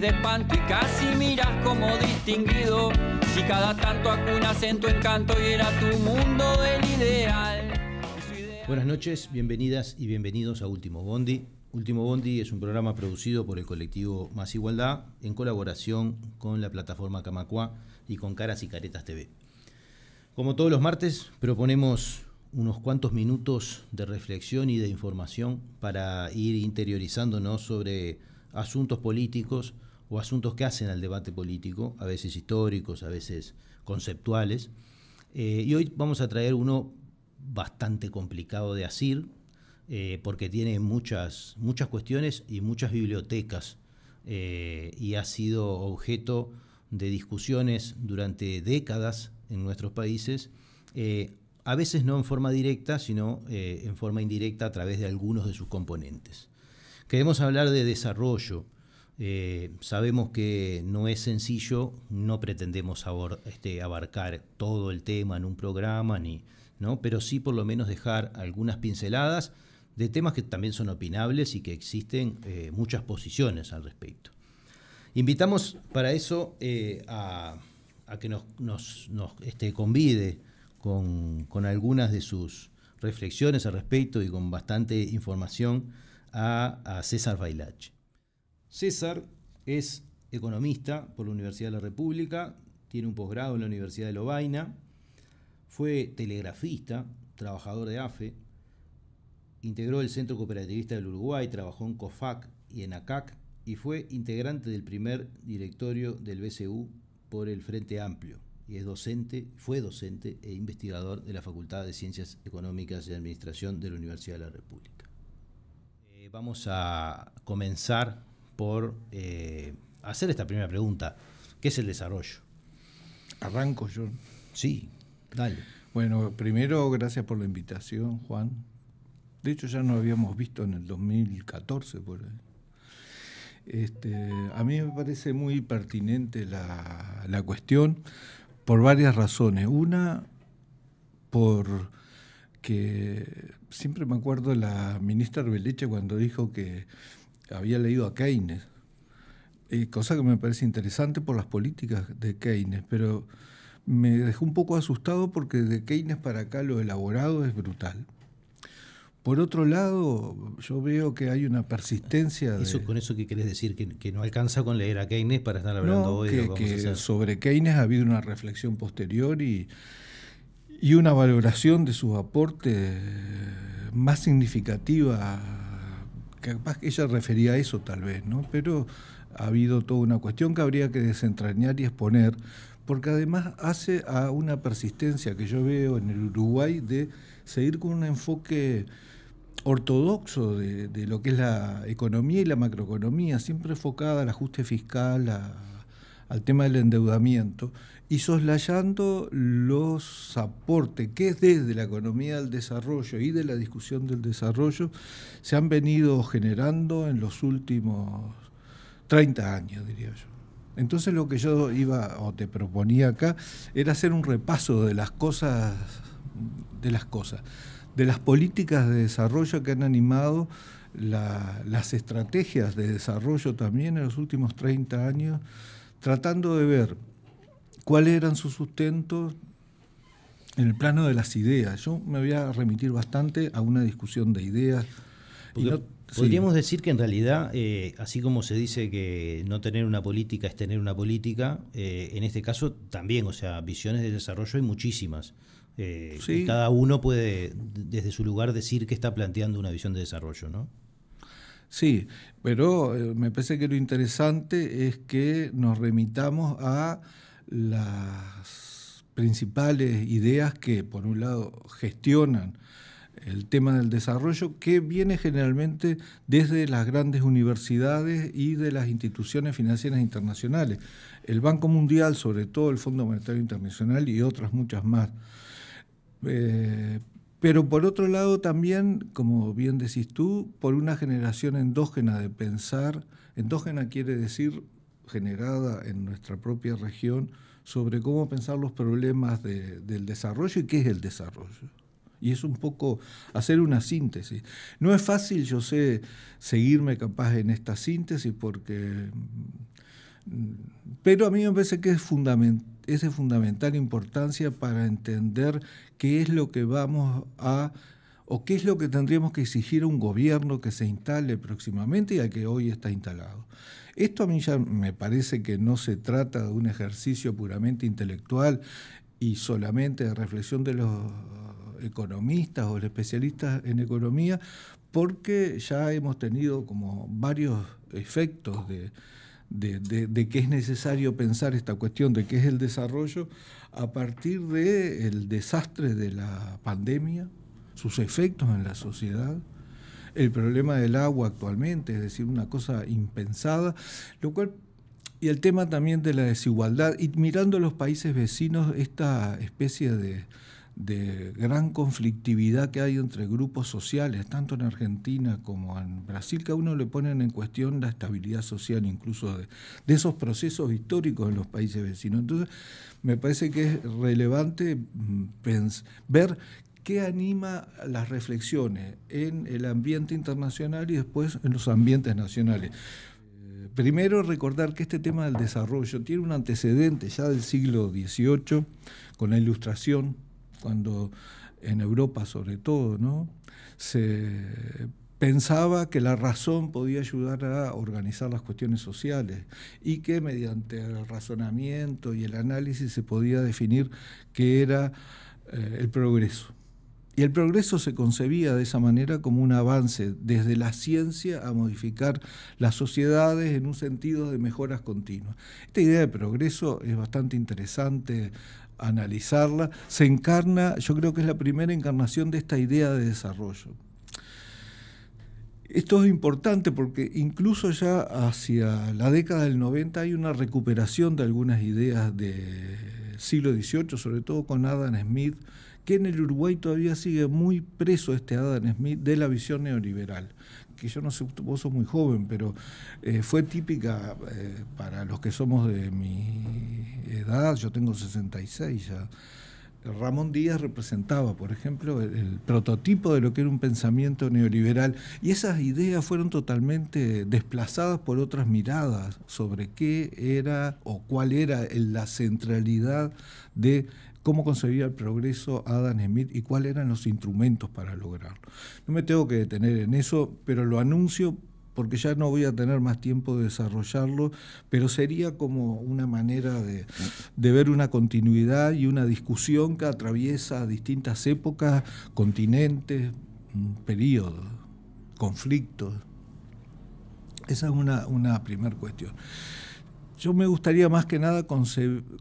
de espanto y casi miras como distinguido. Si cada tanto acunas en tu encanto y era tu mundo el ideal. Buenas noches, bienvenidas y bienvenidos a Último Bondi. Último Bondi es un programa producido por el colectivo Más Igualdad en colaboración con la plataforma Camacua y con Caras y Caretas TV. Como todos los martes, proponemos unos cuantos minutos de reflexión y de información para ir interiorizándonos sobre asuntos políticos o asuntos que hacen al debate político, a veces históricos, a veces conceptuales. Eh, y hoy vamos a traer uno bastante complicado de asir, eh, porque tiene muchas, muchas cuestiones y muchas bibliotecas, eh, y ha sido objeto de discusiones durante décadas en nuestros países, a veces no en forma directa, sino en forma indirecta a través de algunos de sus componentes. Queremos hablar de desarrollo. Eh, sabemos que no es sencillo, no pretendemos este, abarcar todo el tema en un programa, pero sí por lo menos dejar algunas pinceladas de temas que también son opinables y que existen eh, muchas posiciones al respecto. Invitamos para eso eh, a, que nos, este, convide con, algunas de sus reflexiones al respecto y con bastante información a, César Bailach. César es economista por la Universidad de la República, tiene un posgrado en la Universidad de Lovaina, fue telegrafista, trabajador de AFE, integró el Centro Cooperativista del Uruguay, trabajó en COFAC y en ACAC y fue integrante del primer directorio del BCU por el Frente Amplio y es docente, fue docente e investigador de la Facultad de Ciencias Económicas y Administración de la Universidad de la República. Vamos a comenzar por eh, hacer esta primera pregunta. ¿Qué es el desarrollo? Arranco yo. Sí, dale. Bueno, primero, gracias por la invitación, Juan. De hecho, ya nos habíamos visto en el 2014 por ahí. Este, a mí me parece muy pertinente la, la cuestión por varias razones. Una, por que siempre me acuerdo de la ministra Arbeleche cuando dijo que había leído a Keynes, cosa que me parece interesante por las políticas de Keynes, pero me dejó un poco asustado porque de Keynes para acá lo elaborado es brutal. Por otro lado, yo veo que hay una persistencia. Eso, ¿Con eso qué querés decir? ¿Que, no alcanza con leer a Keynes para estar hablando hoy? Que, que sobre Keynes ha habido una reflexión posterior y, y una valoración de sus aportes más significativa, capaz que ella refería a eso tal vez, ¿no? Pero ha habido toda una cuestión que habría que desentrañar y exponer, porque además hace a una persistencia que yo veo en el Uruguay de seguir con un enfoque ortodoxo de, lo que es la economía y la macroeconomía, siempre enfocada al ajuste fiscal, al tema del endeudamiento, y soslayando los aportes que desde la economía del desarrollo y de la discusión del desarrollo se han venido generando en los últimos 30 años, diría yo. Entonces lo que yo iba o te proponía acá era hacer un repaso de las cosas, de las cosas, de las políticas de desarrollo que han animado las estrategias de desarrollo también en los últimos 30 años, tratando de ver cuáles eran sus sustentos en el plano de las ideas. Yo me voy a remitir bastante a una discusión de ideas. podríamos decir que en realidad, eh, así como se dice que no tener una política es tener una política, eh, en este caso también, o sea, visiones de desarrollo hay muchísimas. Eh, cada uno puede, desde su lugar, decir que está planteando una visión de desarrollo, ¿no? Sí, pero me parece que lo interesante es que nos remitamos a las principales ideas que, por un lado, gestionan el tema del desarrollo, que viene generalmente desde las grandes universidades y de las instituciones financieras internacionales. El Banco Mundial, sobre todo el Fondo Monetario Internacional y otras muchas más. Eh, pero por otro lado también, como bien decís tú, por una generación endógena de pensar, endógena quiere decir generada en nuestra propia región sobre cómo pensar los problemas del desarrollo y qué es el desarrollo. Y es un poco hacer una síntesis. No es fácil, yo sé, seguirme capaz en esta síntesis porque Pero a mí me parece que es, es de fundamental importancia para entender qué es lo que vamos a o qué es lo que tendríamos que exigir a un gobierno que se instale próximamente y al que hoy está instalado. Esto a mí ya me parece que no se trata de un ejercicio puramente intelectual y solamente de reflexión de los economistas o los especialistas en economía, porque ya hemos tenido como varios efectos de, que es necesario pensar esta cuestión de qué es el desarrollo a partir del desastre de la pandemia, sus efectos en la sociedad, el problema del agua actualmente, es decir, una cosa impensada, lo cual y el tema también de la desigualdad, y mirando los países vecinos, esta especie de, de gran conflictividad que hay entre grupos sociales, tanto en Argentina como en Brasil, que a uno le ponen en cuestión la estabilidad social incluso de, esos procesos históricos en los países vecinos. Entonces, me parece que es relevante mm, ver qué anima las reflexiones en el ambiente internacional y después en los ambientes nacionales. Eh, primero, recordar que este tema del desarrollo tiene un antecedente ya del siglo XVIII, con la ilustración, cuando en Europa sobre todo, ¿no? se pensaba que la razón podía ayudar a organizar las cuestiones sociales y que mediante el razonamiento y el análisis se podía definir qué era eh, el progreso. Y el progreso se concebía de esa manera como un avance desde la ciencia a modificar las sociedades en un sentido de mejoras continuas. Esta idea de progreso es bastante interesante analizarla, se encarna, yo creo que es la primera encarnación de esta idea de desarrollo. Esto es importante porque incluso ya hacia la década del 90 hay una recuperación de algunas ideas del siglo XVIII, sobre todo con Adam Smith, que en el Uruguay todavía sigue muy preso este Adam Smith de la visión neoliberal que yo no sé, vos sos muy joven, pero eh, fue típica eh, para los que somos de mi edad, yo tengo 66 ya. Ramón Díaz representaba, por ejemplo, el, prototipo de lo que era un pensamiento neoliberal y esas ideas fueron totalmente desplazadas por otras miradas sobre qué era o cuál era la centralidad de cómo concebía el progreso Adam Smith y cuáles eran los instrumentos para lograrlo. No me tengo que detener en eso, pero lo anuncio porque ya no voy a tener más tiempo de desarrollarlo, pero sería como una manera de, ver una continuidad y una discusión que atraviesa distintas épocas, continentes, periodos, conflictos. Esa es una, una primera cuestión. Yo me gustaría más que nada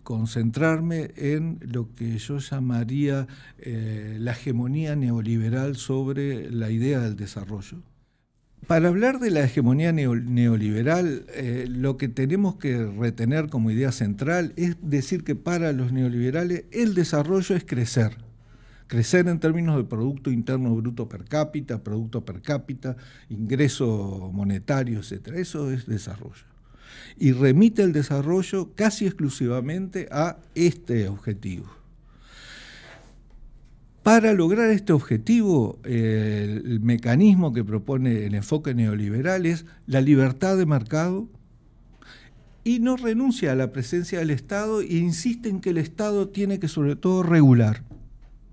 concentrarme en lo que yo llamaría eh, la hegemonía neoliberal sobre la idea del desarrollo. Para hablar de la hegemonía neoliberal, eh, lo que tenemos que retener como idea central es decir que para los neoliberales el desarrollo es crecer. Crecer en términos de Producto Interno Bruto per cápita, Producto per cápita, ingreso monetario, etc. Eso es desarrollo y remite el desarrollo casi exclusivamente a este objetivo. Para lograr este objetivo, el mecanismo que propone el enfoque neoliberal es la libertad de mercado y no renuncia a la presencia del Estado e insiste en que el Estado tiene que sobre todo regular.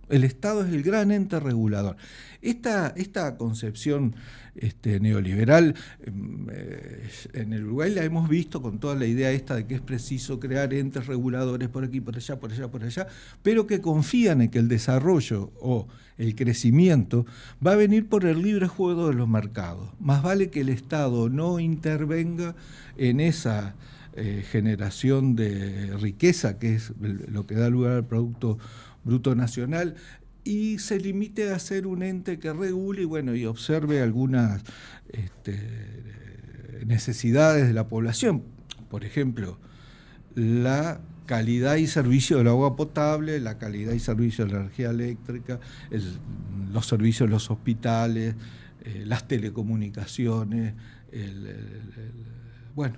El Estado es el gran ente regulador. Esta, esta concepción este, neoliberal em, eh, en el Uruguay la hemos visto con toda la idea esta de que es preciso crear entes reguladores por aquí, por allá, por allá, por allá, pero que confían en que el desarrollo o el crecimiento va a venir por el libre juego de los mercados. Más vale que el Estado no intervenga en esa eh, generación de riqueza, que es lo que da lugar al Producto Bruto Nacional, y se limite a ser un ente que regule y, bueno, y observe algunas este, necesidades de la población. Por ejemplo, la calidad y servicio del agua potable, la calidad y servicio de la energía eléctrica, los servicios de los hospitales, eh, las telecomunicaciones, bueno.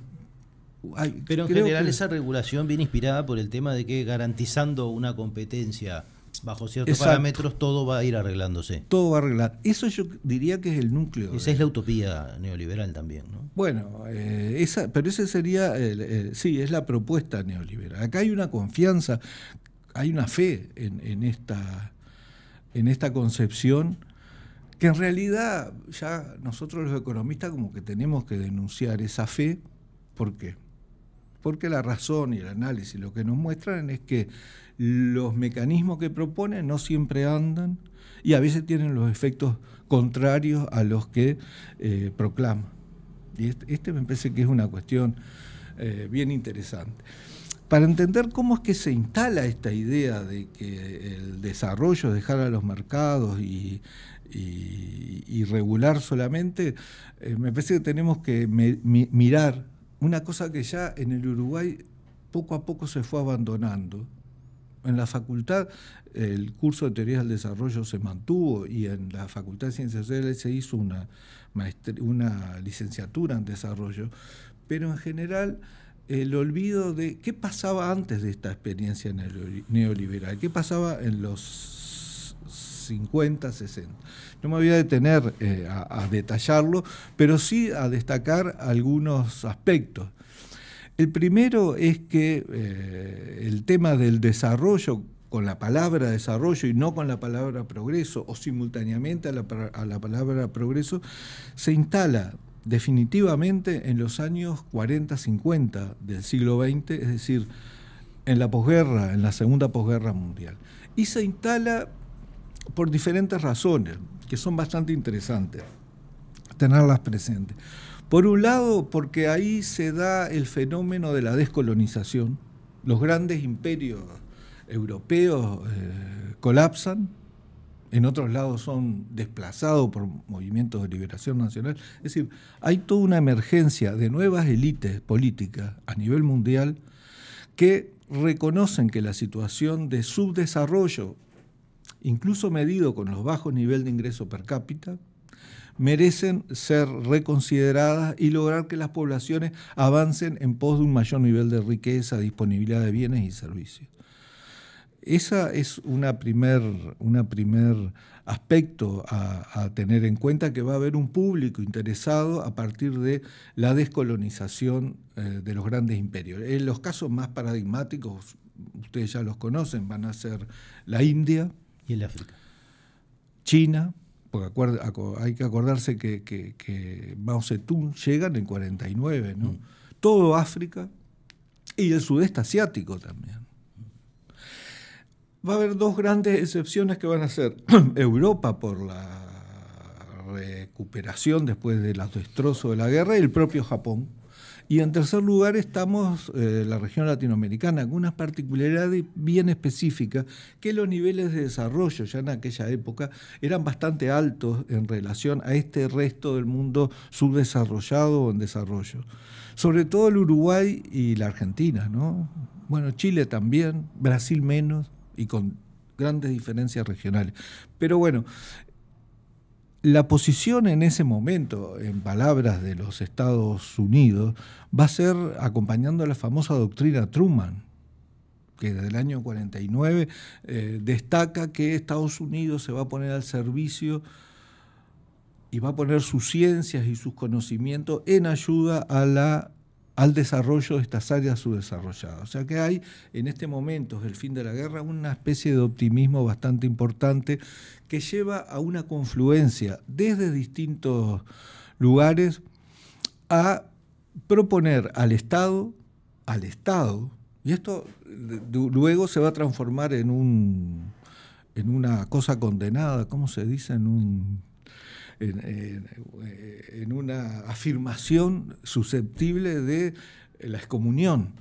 Pero en general esa regulación viene inspirada por el tema de que garantizando una competencia bajo ciertos parámetros todo va a ir arreglándose. Todo va a arreglar. Eso yo diría que es el núcleo. Esa es la utopía neoliberal también, ¿no? Bueno, eh, esa, pero ese sería, sí, es la propuesta neoliberal. Acá hay una confianza, hay una fe en, esta, en esta concepción que en realidad ya nosotros los economistas como que tenemos que denunciar esa fe. ¿Por qué? Porque la razón y el análisis lo que nos muestran es que los mecanismos que proponen no siempre andan y a veces tienen los efectos contrarios a los que eh, proclaman. Y este, este, me parece que es una cuestión eh, bien interesante. Para entender cómo es que se instala esta idea de que el desarrollo, dejar a los mercados y, regular solamente, eh, me parece que tenemos que mirar una cosa que ya en el Uruguay poco a poco se fue abandonando, en la facultad el curso de teoría del desarrollo se mantuvo y en la facultad de ciencias sociales se hizo una, una licenciatura en desarrollo, pero en general el olvido de qué pasaba antes de esta experiencia neoliberal, qué pasaba en los 50, 60. No me voy a detener eh, a detallarlo, pero sí a destacar algunos aspectos. El primero es que eh, el tema del desarrollo con la palabra desarrollo y no con la palabra progreso o simultáneamente a la, palabra progreso se instala definitivamente en los años 40-50 del siglo XX, es decir, en la posguerra, en la segunda posguerra mundial. Y se instala por diferentes razones, que son bastante interesantes tenerlas presentes. Por un lado, porque ahí se da el fenómeno de la descolonización. Los grandes imperios europeos eh, colapsan, en otros lados son desplazados por movimientos de liberación nacional. Es decir, hay toda una emergencia de nuevas élites políticas a nivel mundial que reconocen que la situación de subdesarrollo, incluso medido con los bajos niveles de ingreso per cápita, merecen ser reconsideradas y lograr que las poblaciones avancen en pos de un mayor nivel de riqueza, disponibilidad de bienes y servicios. Esa es una primer, una primer aspecto a, tener en cuenta que va a haber un público interesado a partir de la descolonización eh, de los grandes imperios. En los casos más paradigmáticos, ustedes ya los conocen, van a ser la India y el África. China, porque hay que acordarse que, que, Mao Zedong llega en el 49, ¿no? Mm. Todo África y el sudeste asiático también. Va a haber dos grandes excepciones que van a ser Europa por la recuperación después de los destrozos de la guerra y el propio Japón y en tercer lugar estamos eh, la región latinoamericana, con unas particularidades bien específicas, que los niveles de desarrollo ya en aquella época eran bastante altos en relación a este resto del mundo subdesarrollado o en desarrollo. Sobre todo el Uruguay y la Argentina, ¿no? Bueno, Chile también, Brasil menos y con grandes diferencias regionales. Pero bueno, la posición en ese momento, en palabras de los Estados Unidos, va a ser acompañando la famosa doctrina Truman, que desde el año 49 eh, destaca que Estados Unidos se va a poner al servicio y va a poner sus ciencias y sus conocimientos en ayuda al desarrollo de estas áreas subdesarrolladas. O sea que hay en este momento, el fin de la guerra, una especie de optimismo bastante importante que lleva a una confluencia desde distintos lugares a proponer al Estado, al Estado, y esto luego se va a transformar en un en una cosa condenada, ¿cómo se dice? En un en, una afirmación susceptible de la excomunión.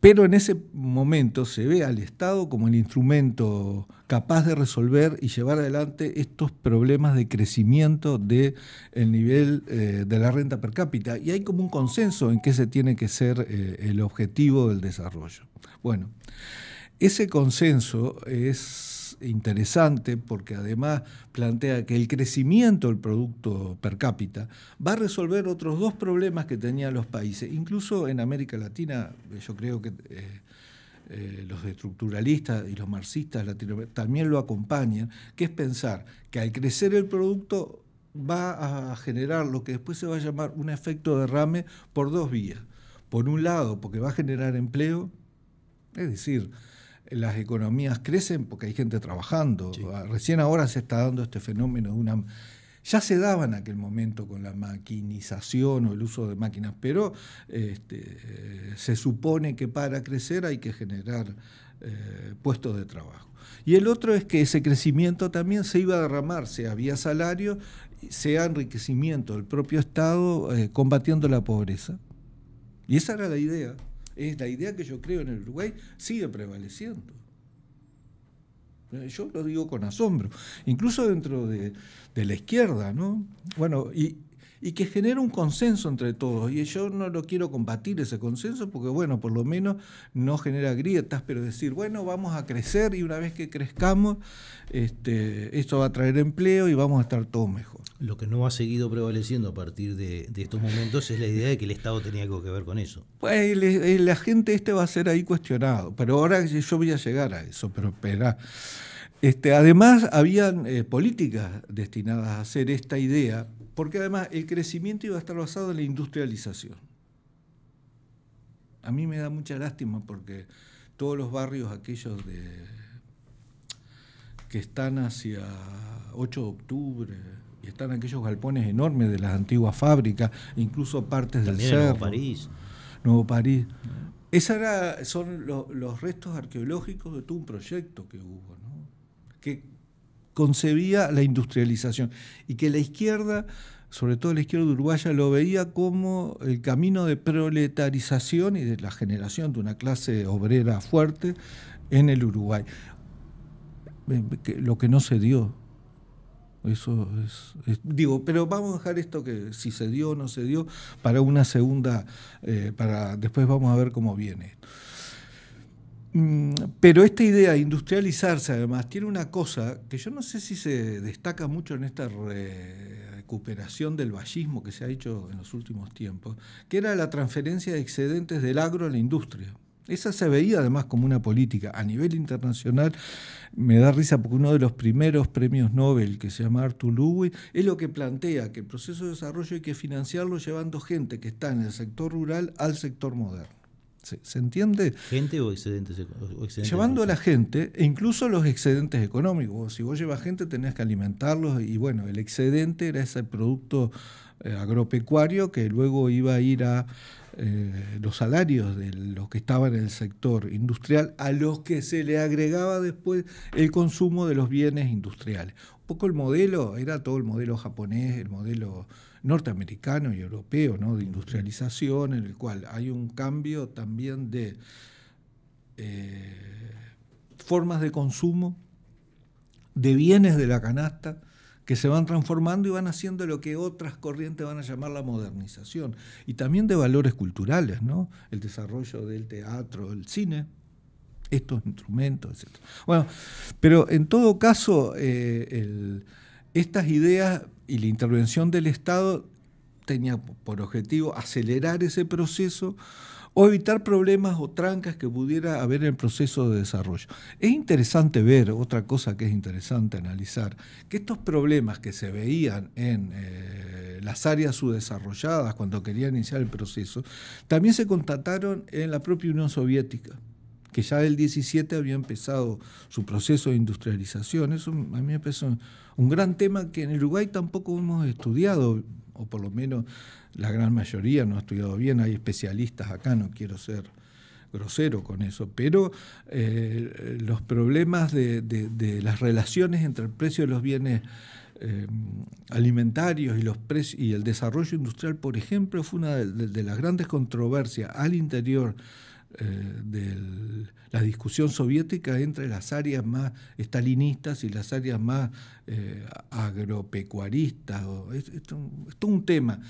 Pero en ese momento se ve al Estado como el instrumento capaz de resolver y llevar adelante estos problemas de crecimiento del nivel eh, de la renta per cápita. Y hay como un consenso en que ese tiene que ser eh, el objetivo del desarrollo. Bueno, ese consenso es interesante porque además plantea que el crecimiento del Producto Per cápita va a resolver otros dos problemas que tenían los países. Incluso en América Latina, yo creo que eh, eh, los estructuralistas y los marxistas latinoamericanos también lo acompañan, que es pensar que al crecer el producto va a generar lo que después se va a llamar un efecto derrame por dos vías. Por un lado, porque va a generar empleo, es decir, las economías crecen porque hay gente trabajando. Recién ahora se está dando este fenómeno de una ya se daba en aquel momento con la maquinización o el uso de máquinas, pero este, se supone que para crecer hay que generar eh, puestos de trabajo. Y el otro es que ese crecimiento también se iba a derramar, sea vía salario, sea enriquecimiento del propio Estado eh, combatiendo la pobreza. Y esa era la idea. Es la idea que yo creo en el Uruguay, sigue prevaleciendo. Yo lo digo con asombro, incluso dentro de, la izquierda, ¿no? Bueno, y, y, que genera un consenso entre todos. Y yo no lo quiero combatir ese consenso porque, bueno, por lo menos no genera grietas, pero decir, bueno, vamos a crecer y una vez que crezcamos, este, esto va a traer empleo y vamos a estar todos mejor. Lo que no ha seguido prevaleciendo a partir de, estos momentos es la idea de que el Estado tenía algo que ver con eso. Pues la gente este va a ser ahí cuestionado, pero ahora yo voy a llegar a eso, pero espera. Este, además, habían eh, políticas destinadas a hacer esta idea, porque además el crecimiento iba a estar basado en la industrialización. A mí me da mucha lástima porque todos los barrios aquellos de, que están hacia 8 de octubre, y están aquellos galpones enormes de las antiguas fábricas, incluso partes del cerro. Nuevo París. Nuevo París. Esos son los restos arqueológicos de todo un proyecto que hubo, ¿no? que concebía la industrialización y que la izquierda, sobre todo la izquierda uruguaya, lo veía como el camino de proletarización y de la generación de una clase obrera fuerte en el Uruguay. Lo que no se dio, eso es, digo, pero vamos a dejar esto que si se dio o no se dio para una segunda, eh, para después vamos a ver cómo viene. Mm, pero esta idea de industrializarse además tiene una cosa que yo no sé si se destaca mucho en esta recuperación del vallismo que se ha hecho en los últimos tiempos, que era la transferencia de excedentes del agro a la industria. Esa se veía además como una política a nivel internacional. Me da risa porque uno de los primeros premios Nobel, que se llama Arthur Lewis, es lo que plantea que el proceso de desarrollo hay que financiarlo llevando gente que está en el sector rural al sector moderno. ¿Se, entiende? ¿Gente o excedentes, Llevando a la gente, e incluso los excedentes económicos. Si vos llevas gente, tenés que alimentarlos y bueno, el excedente era ese producto eh, agropecuario que luego iba a ir a eh, los salarios de los que estaban en el sector industrial, a los que se le agregaba después el consumo de los bienes industriales. Un poco el modelo, era todo el modelo japonés, el modelo norteamericano y europeo, ¿no? de industrialización, en el cual hay un cambio también de eh, formas de consumo, de bienes de la canasta, que se van transformando y van haciendo lo que otras corrientes van a llamar la modernización. Y también de valores culturales, ¿no? El desarrollo del teatro, el cine, estos instrumentos, etc. Bueno, pero en todo caso, eh, estas ideas y la intervención del Estado tenía por objetivo acelerar ese proceso o evitar problemas o trancas que pudiera haber en el proceso de desarrollo. Es interesante ver, otra cosa que es interesante analizar, que estos problemas que se veían en eh, las áreas subdesarrolladas cuando querían iniciar el proceso, también se constataron en la propia Unión Soviética que ya del 17 había empezado su proceso de industrialización. Eso a mí me parece un gran tema que en Uruguay tampoco hemos estudiado, o por lo menos la gran mayoría no ha estudiado bien, hay especialistas acá, no quiero ser grosero con eso, pero eh, los problemas de, las relaciones entre el precio de los bienes eh, alimentarios y, el desarrollo industrial, por ejemplo, fue una de, las grandes controversias al interior de la discusión soviética entre las áreas más estalinistas y las áreas más agropecuaristas. Esto es un tema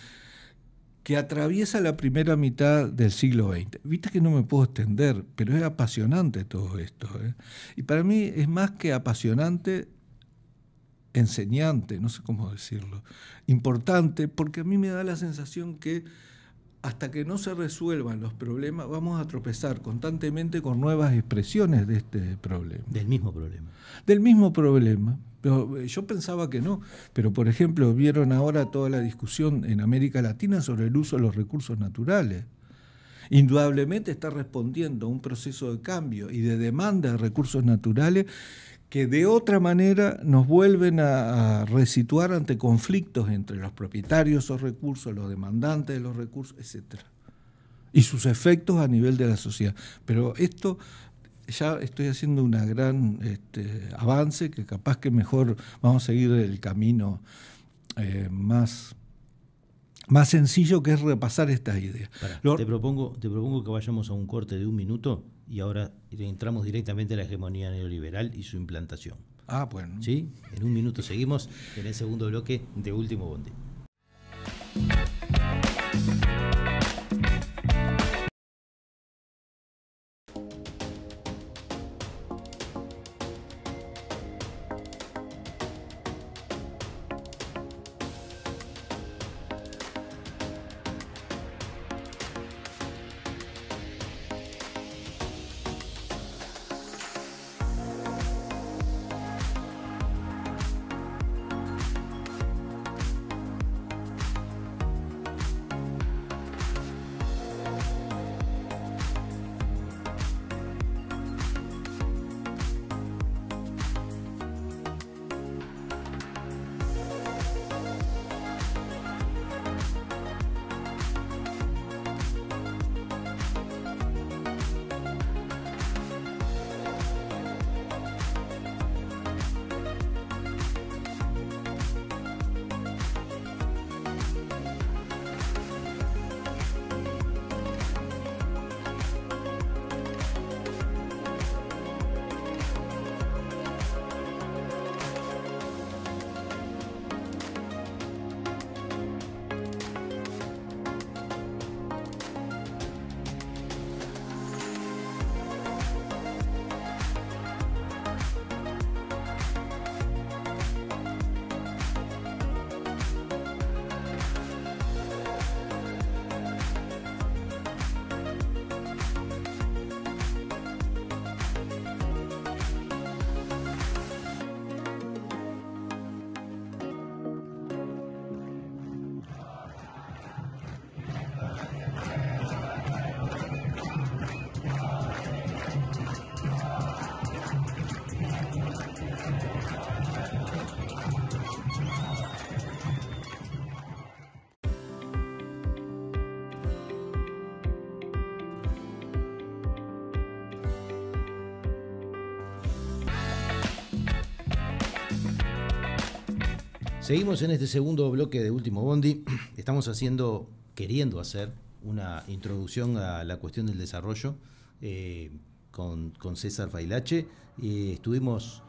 que atraviesa la primera mitad del siglo XX. Viste que no me puedo extender, pero es apasionante todo esto. ¿eh? Y para mí es más que apasionante, enseñante, no sé cómo decirlo, importante, porque a mí me da la sensación que hasta que no se resuelvan los problemas, vamos a tropezar constantemente con nuevas expresiones de este problema. Del mismo problema. Del mismo problema. Pero eh, yo pensaba que no, pero por ejemplo, vieron ahora toda la discusión en América Latina sobre el uso de los recursos naturales. Indudablemente está respondiendo a un proceso de cambio y de demanda de recursos naturales que de otra manera nos vuelven a, resituar ante conflictos entre los propietarios de esos recursos, los demandantes de los recursos, etc. Y sus efectos a nivel de la sociedad. Pero esto ya estoy haciendo un gran este, avance que capaz que mejor vamos a seguir el camino eh, más, más sencillo que es repasar estas ideas. te, propongo, te propongo que vayamos a un corte de un minuto y ahora entramos directamente a la hegemonía neoliberal y su implantación. Ah, bueno. ¿Sí? En un minuto seguimos en el segundo bloque de Último Bondi. Seguimos en este segundo bloque de Último Bondi. Estamos haciendo, queriendo hacer una introducción a la cuestión del desarrollo eh, con, César Failache. estuvimos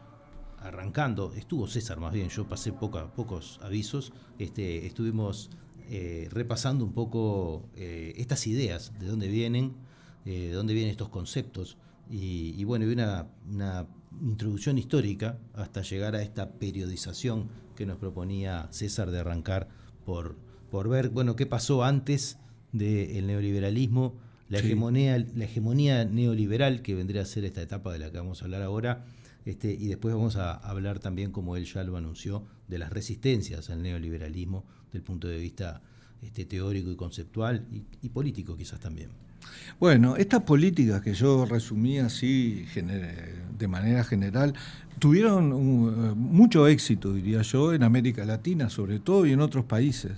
arrancando, estuvo César más bien, yo pasé pocos avisos, este, estuvimos eh, repasando un poco eh, estas ideas, de dónde vienen, de dónde vienen estos conceptos. Y, bueno, una introducción histórica hasta llegar a esta periodización que nos proponía César de arrancar por, por ver bueno qué pasó antes del neoliberalismo, la, hegemonía, la hegemonía neoliberal que vendría a ser esta etapa de la que vamos a hablar ahora, este, y después vamos a hablar también, como él ya lo anunció, de las resistencias al neoliberalismo del punto de vista este, teórico y conceptual y político quizás también. Bueno, estas políticas que yo resumí así de manera general tuvieron uh, mucho éxito, diría yo, en América Latina sobre todo y en otros países.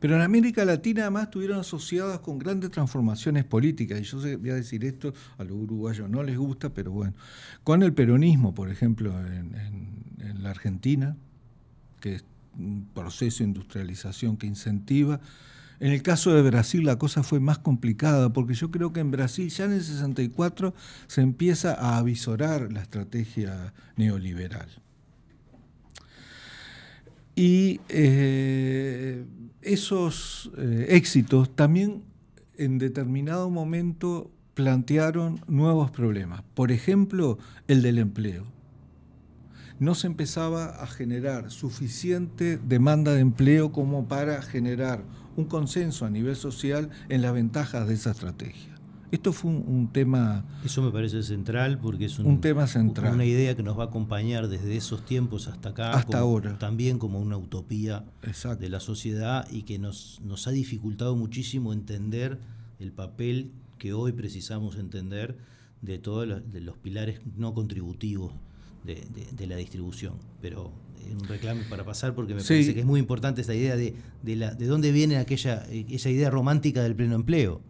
Pero en América Latina además estuvieron asociadas con grandes transformaciones políticas. Y yo voy a decir esto, a los uruguayos no les gusta, pero bueno. Con el peronismo, por ejemplo, en la Argentina, que es un proceso de industrialización que incentiva en el caso de Brasil la cosa fue más complicada porque yo creo que en Brasil ya en el 64 se empieza a avisorar la estrategia neoliberal. Y eh, esos eh, éxitos también en determinado momento plantearon nuevos problemas. Por ejemplo, el del empleo. No se empezaba a generar suficiente demanda de empleo como para generar un consenso a nivel social en las ventajas de esa estrategia. Esto fue un, tema... Eso me parece central porque es un, tema central. Una idea que nos va a acompañar desde esos tiempos hasta acá. Hasta ahora. También como una utopía de la sociedad y que nos, nos ha dificultado muchísimo entender el papel que hoy precisamos entender de todos los, de los pilares no contributivos de, la distribución. Pero un reclamo para pasar porque me parece que es muy importante esta idea de, de, la, de dónde viene aquella esa idea romántica del pleno empleo.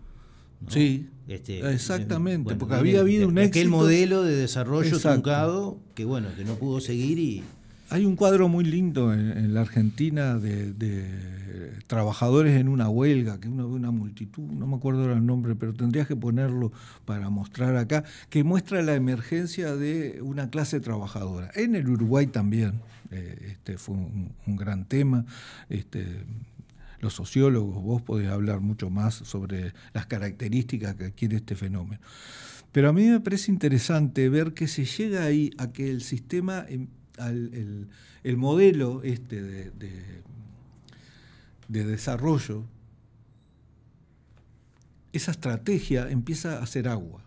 Sí, este, exactamente, porque había habido un éxito. Aquel modelo de desarrollo truncado que bueno, que no pudo seguir y... Hay un cuadro muy lindo en, la Argentina de, trabajadores en una huelga, que uno ve una multitud, no me acuerdo el nombre, pero tendrías que ponerlo para mostrar acá, que muestra la emergencia de una clase trabajadora. En el Uruguay también, este fue un, gran tema. Este, los sociólogos, vos podés hablar mucho más sobre las características que adquiere este fenómeno. Pero a mí me parece interesante ver que se llega ahí a que el sistema, em, el, modelo este de, de desarrollo, esa estrategia empieza a hacer agua.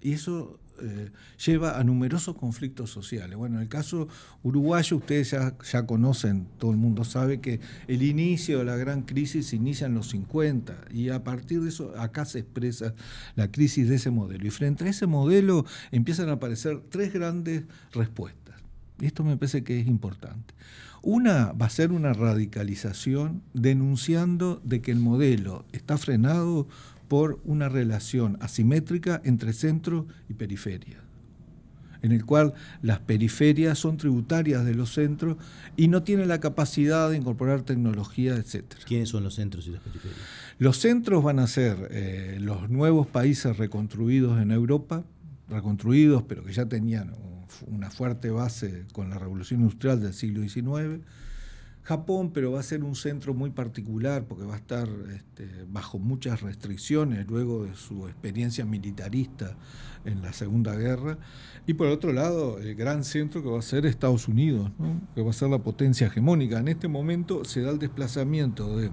Y eso eh, lleva a numerosos conflictos sociales. Bueno, en el caso uruguayo, ustedes ya, ya, conocen, todo el mundo sabe que el inicio de la gran crisis se inicia en los 50 y a partir de eso acá se expresa la crisis de ese modelo. Y frente a ese modelo empiezan a aparecer tres grandes respuestas. Y esto me parece que es importante. Una va a ser una radicalización denunciando de que el modelo está frenado por una relación asimétrica entre centro y periferia, en el cual las periferias son tributarias de los centros y no tienen la capacidad de incorporar tecnología, etc. ¿Quiénes son los centros y las periferias? Los centros van a ser eh, los nuevos países reconstruidos en Europa, reconstruidos pero que ya tenían una fuerte base con la revolución industrial del siglo XIX, Japón, pero va a ser un centro muy particular porque va a estar este, bajo muchas restricciones luego de su experiencia militarista en la Segunda Guerra. Y por otro lado, el gran centro que va a ser Estados Unidos, que va a ser la potencia hegemónica. En este momento se da el desplazamiento de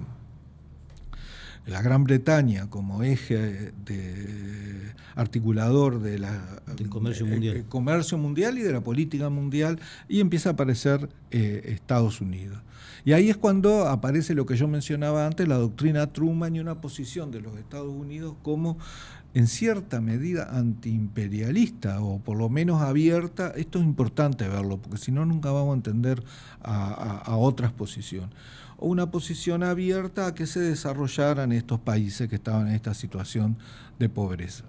la Gran Bretaña como eje de articulador de la, del comercio mundial. Eh, comercio mundial y de la política mundial y empieza a aparecer eh, Estados Unidos. Y ahí es cuando aparece lo que yo mencionaba antes, la doctrina Truman y una posición de los Estados Unidos como en cierta medida antiimperialista o por lo menos abierta. Esto es importante verlo, porque si no nunca vamos a entender a, otras posiciones. O una posición abierta a que se desarrollaran estos países que estaban en esta situación de pobreza.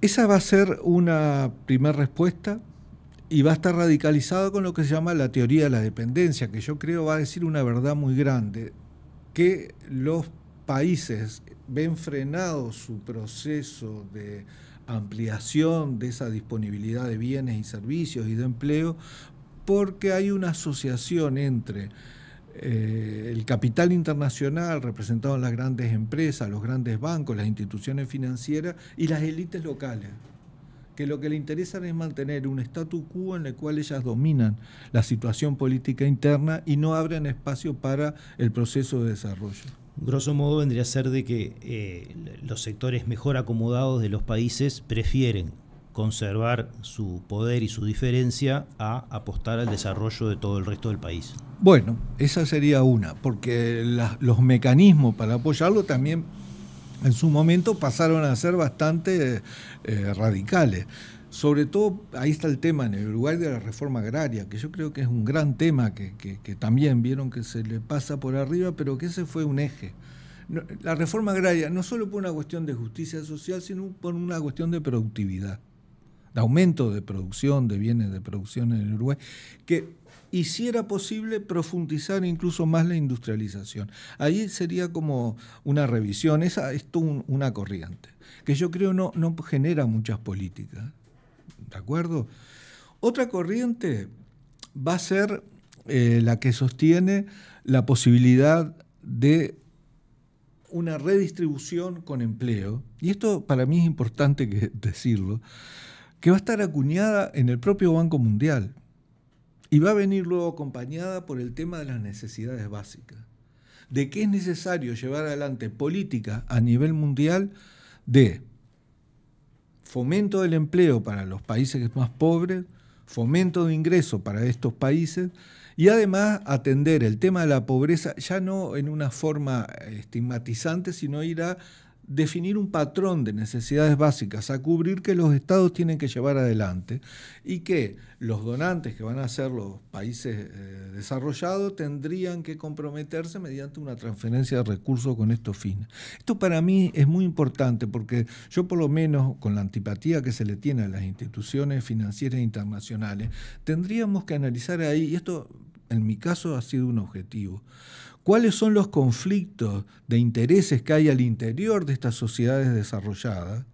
Esa va a ser una primera respuesta y va a estar radicalizado con lo que se llama la teoría de la dependencia, que yo creo va a decir una verdad muy grande, que los países ven frenado su proceso de ampliación de esa disponibilidad de bienes y servicios y de empleo porque hay una asociación entre eh, el capital internacional representado en las grandes empresas, los grandes bancos, las instituciones financieras y las élites locales que lo que le interesa es mantener un statu quo en el cual ellas dominan la situación política interna y no abren espacio para el proceso de desarrollo. Grosso modo vendría a ser de que eh, los sectores mejor acomodados de los países prefieren conservar su poder y su diferencia a apostar al desarrollo de todo el resto del país. Bueno, esa sería una, porque los mecanismos para apoyarlo también en su momento pasaron a ser bastante eh, radicales. Sobre todo, ahí está el tema en el Uruguay de la reforma agraria, que yo creo que es un gran tema que, también vieron que se le pasa por arriba, pero que ese fue un eje. la reforma agraria no solo por una cuestión de justicia social, sino por una cuestión de productividad, de aumento de producción, de bienes de producción en el Uruguay, que hiciera posible profundizar incluso más la industrialización. Ahí sería como una revisión, esa es una corriente, que yo creo no, no genera muchas políticas. ¿De acuerdo? Otra corriente va a ser eh, la que sostiene la posibilidad de una redistribución con empleo, y esto para mí es importante decirlo, que va a estar acuñada en el propio Banco Mundial. Y va a venir luego acompañada por el tema de las necesidades básicas. de que es necesario llevar adelante políticas a nivel mundial de fomento del empleo para los países más pobres, fomento de ingreso para estos países y además atender el tema de la pobreza ya no en una forma estigmatizante, sino ir a definir un patrón de necesidades básicas a cubrir que los estados tienen que llevar adelante y que los donantes que van a ser los países eh, desarrollados tendrían que comprometerse mediante una transferencia de recursos con estos fines. Esto para mí es muy importante porque yo por lo menos con la antipatía que se le tiene a las instituciones financieras internacionales, tendríamos que analizar ahí, y esto en mi caso ha sido un objetivo, cuáles son los conflictos de intereses que hay al interior de estas sociedades desarrolladas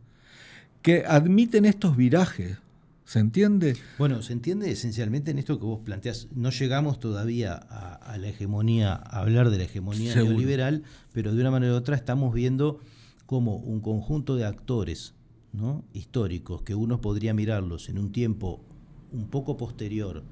que admiten estos virajes. ¿Se entiende? Bueno, se entiende esencialmente en esto que vos planteás. No llegamos todavía a, la hegemonía, a hablar de la hegemonía neoliberal, pero de una manera u otra estamos viendo como un conjunto de actores ¿no? históricos que uno podría mirarlos en un tiempo un poco posterior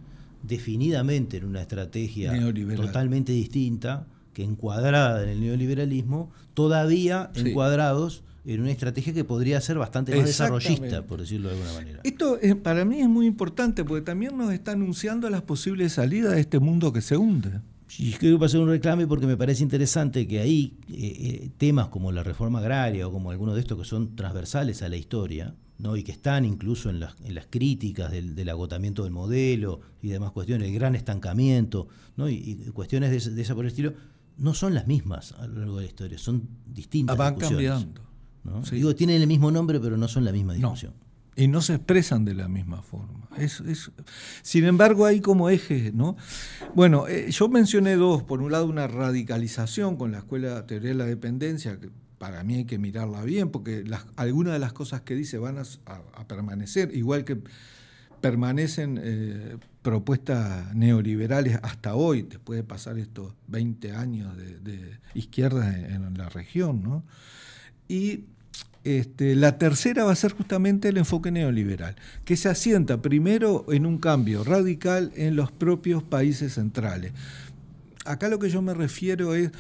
definidamente en una estrategia totalmente distinta, que encuadrada en el neoliberalismo, todavía encuadrados en una estrategia que podría ser bastante más desarrollista, por decirlo de alguna manera. Esto para mí es muy importante porque también nos está anunciando las posibles salidas de este mundo que se hunde. Y quiero hacer un reclame porque me parece interesante que ahí eh, eh, temas como la reforma agraria o como algunos de estos que son transversales a la historia, ¿no? y que están incluso en las, en las críticas del, agotamiento del modelo y demás cuestiones, el gran estancamiento, ¿no? y, cuestiones de, de, esa por el estilo, no son las mismas a lo largo de la historia, son distintas. Van cambiando. Digo, tienen el mismo nombre, pero no son la misma discusión. Y no se expresan de la misma forma. Es, es, sin embargo, hay como ejes, ¿no? Bueno, eh, yo mencioné dos. Por un lado, una radicalización con la Escuela Teoría de la Dependencia, que para mí hay que mirarla bien, porque algunas de las cosas que dice van a, permanecer, igual que permanecen eh, propuestas neoliberales hasta hoy, después de pasar estos 20 años de, izquierda en, la región. ¿no? Y este, la tercera va a ser justamente el enfoque neoliberal, que se asienta primero en un cambio radical en los propios países centrales. Acá lo que yo me refiero es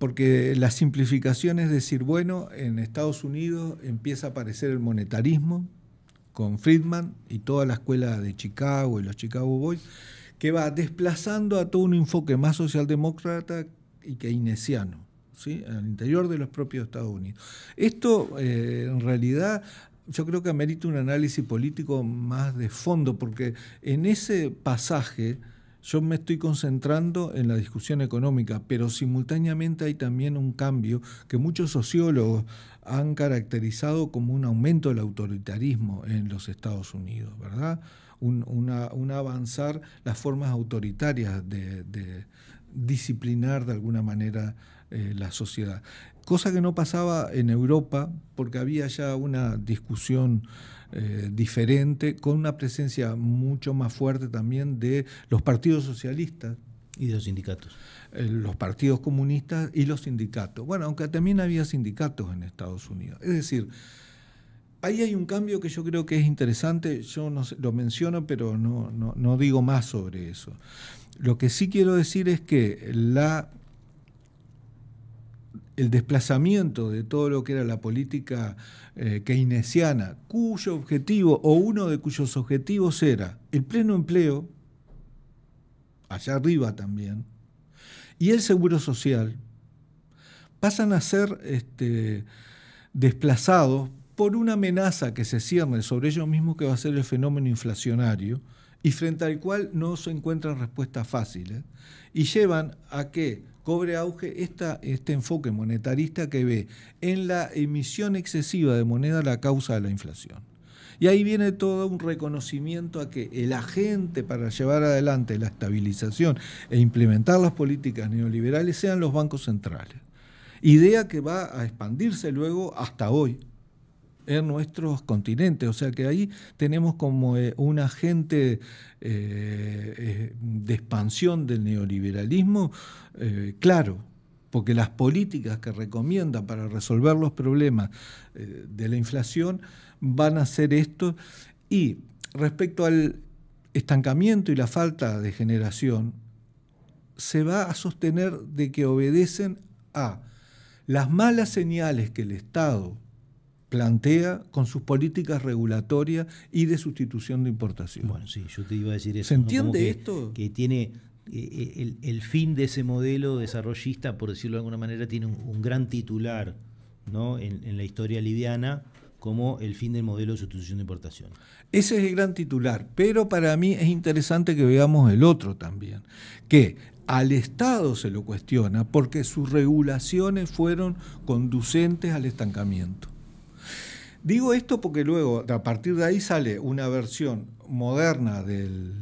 porque la simplificación es decir, bueno, en Estados Unidos empieza a aparecer el monetarismo con Friedman y toda la escuela de Chicago y los Chicago Boys, que va desplazando a todo un enfoque más socialdemócrata y keynesiano, ¿sí? al interior de los propios Estados Unidos. Esto eh, en realidad yo creo que amerita un análisis político más de fondo, porque en ese pasaje yo me estoy concentrando en la discusión económica, pero simultáneamente hay también un cambio que muchos sociólogos han caracterizado como un aumento del autoritarismo en los Estados Unidos, ¿verdad? Un, avanzar las formas autoritarias de, disciplinar de alguna manera eh, la sociedad. Cosa que no pasaba en Europa porque había ya una discusión eh, diferente, con una presencia mucho más fuerte también de los partidos socialistas. Y de los sindicatos. Eh, los partidos comunistas y los sindicatos. Bueno, aunque también había sindicatos en Estados Unidos. Es decir, ahí hay un cambio que yo creo que es interesante, yo no lo menciono, pero no, no digo más sobre eso. Lo que sí quiero decir es que la el desplazamiento de todo lo que era la política eh, keynesiana, cuyo objetivo, o uno de cuyos objetivos era el pleno empleo, allá arriba también, y el seguro social, pasan a ser este, desplazados por una amenaza que se cierne sobre ellos mismos que va a ser el fenómeno inflacionario y frente al cual no se encuentran respuestas fáciles y llevan a que cobre auge este enfoque monetarista que ve en la emisión excesiva de moneda la causa de la inflación. Y ahí viene todo un reconocimiento a que el agente para llevar adelante la estabilización e implementar las políticas neoliberales sean los bancos centrales. Idea que va a expandirse luego hasta hoy en nuestros continentes. O sea que ahí tenemos como eh, un agente eh, eh, de expansión del neoliberalismo claro, porque las políticas que recomiendan para resolver los problemas de la inflación van a ser esto. Y respecto al estancamiento y la falta de generación, se va a sostener de que obedecen a las malas señales que el Estado plantea con sus políticas regulatorias y de sustitución de importación. Bueno, sí, yo te iba a decir eso. ¿Se entiende esto? Que tiene eh, el, fin de ese modelo desarrollista, por decirlo de alguna manera, tiene un, gran titular ¿no? En, la historia liviana como el fin del modelo de sustitución de importación. Ese es el gran titular, pero para mí es interesante que veamos el otro también, que al Estado se lo cuestiona porque sus regulaciones fueron conducentes al estancamiento. Digo esto porque luego, a partir de ahí sale una versión moderna de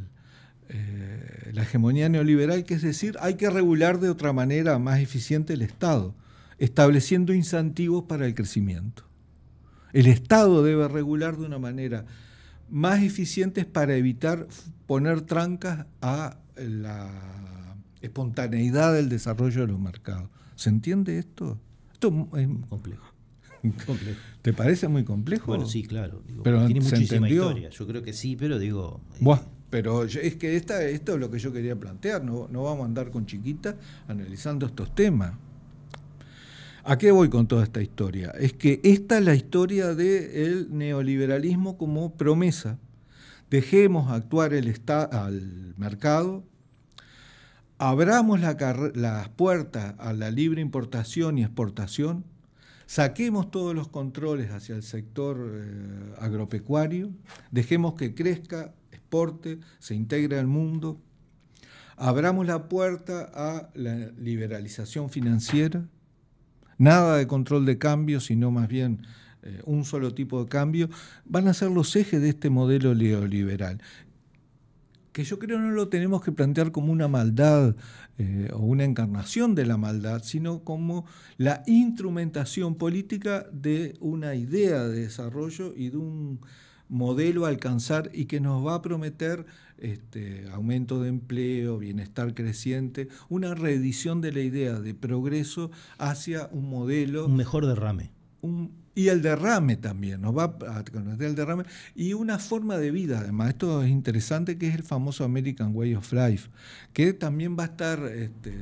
eh, la hegemonía neoliberal, que es decir, hay que regular de otra manera más eficiente el Estado, estableciendo incentivos para el crecimiento. El Estado debe regular de una manera más eficiente para evitar poner trancas a la espontaneidad del desarrollo de los mercados. ¿Se entiende esto? Esto es complejo. ¿Te parece muy complejo? Bueno, sí, claro. pero tiene muchísima historia. Yo creo que sí, pero digo. Eh, pero es que esta, esto es lo que yo quería plantear. No, no vamos a andar con chiquitas analizando estos temas. ¿A qué voy con toda esta historia? Es que esta es la historia del neoliberalismo como promesa. Dejemos actuar el al mercado, abramos las puertas a la libre importación y exportación, Saquemos todos los controles hacia el sector eh, agropecuario, dejemos que crezca, exporte, se integre al mundo, abramos la puerta a la liberalización financiera, nada de control de cambio, sino más bien eh, un solo tipo de cambio, van a ser los ejes de este modelo neoliberal que yo creo no lo tenemos que plantear como una maldad eh, o una encarnación de la maldad, sino como la instrumentación política de una idea de desarrollo y de un modelo a alcanzar y que nos va a prometer este, aumento de empleo, bienestar creciente, una reedición de la idea de progreso hacia un modelo... Un mejor derrame. Un, y el derrame también, nos va a conocer el derrame y una forma de vida, además, esto es interesante, que es el famoso American Way of Life, que también va a estar, este,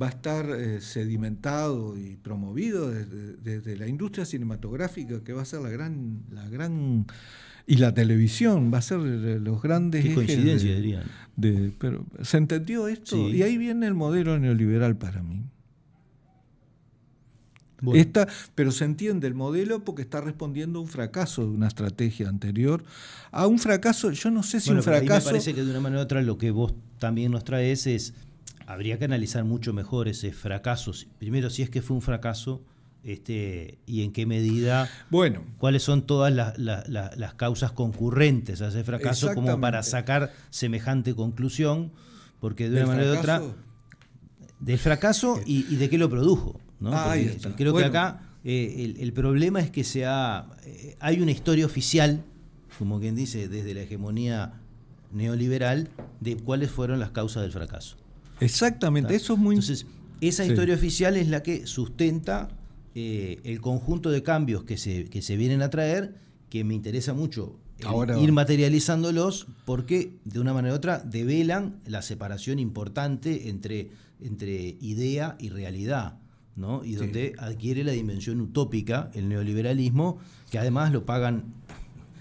va a estar eh, sedimentado y promovido desde, la industria cinematográfica, que va a ser la gran, la gran y la televisión va a ser los grandes Qué coincidencia dirían. pero se entendió esto y ahí viene el modelo neoliberal para mí pero se entiende el modelo porque está respondiendo a un fracaso de una estrategia anterior. A un fracaso, yo no sé si un fracaso. me parece que de una manera u otra lo que vos también nos traes es. Habría que analizar mucho mejor ese fracaso. Primero, si es que fue un fracaso, este, y en qué medida, bueno, cuáles son todas las causas concurrentes a ese fracaso como para sacar semejante conclusión, porque de una manera u otra, del fracaso y, y, de qué lo produjo. Ah, creo que acá eh, el, problema es que se eh, hay una historia oficial, como quien dice, desde la hegemonía neoliberal, de cuáles fueron las causas del fracaso. Exactamente, eso es muy... Entonces, esa historia oficial es la que sustenta eh, el conjunto de cambios que se, que se vienen a traer, que me interesa mucho ir materializándolos, porque de una manera u otra develan la separación importante entre, entre idea y realidad. ¿No? y donde adquiere la dimensión utópica el neoliberalismo, que además lo pagan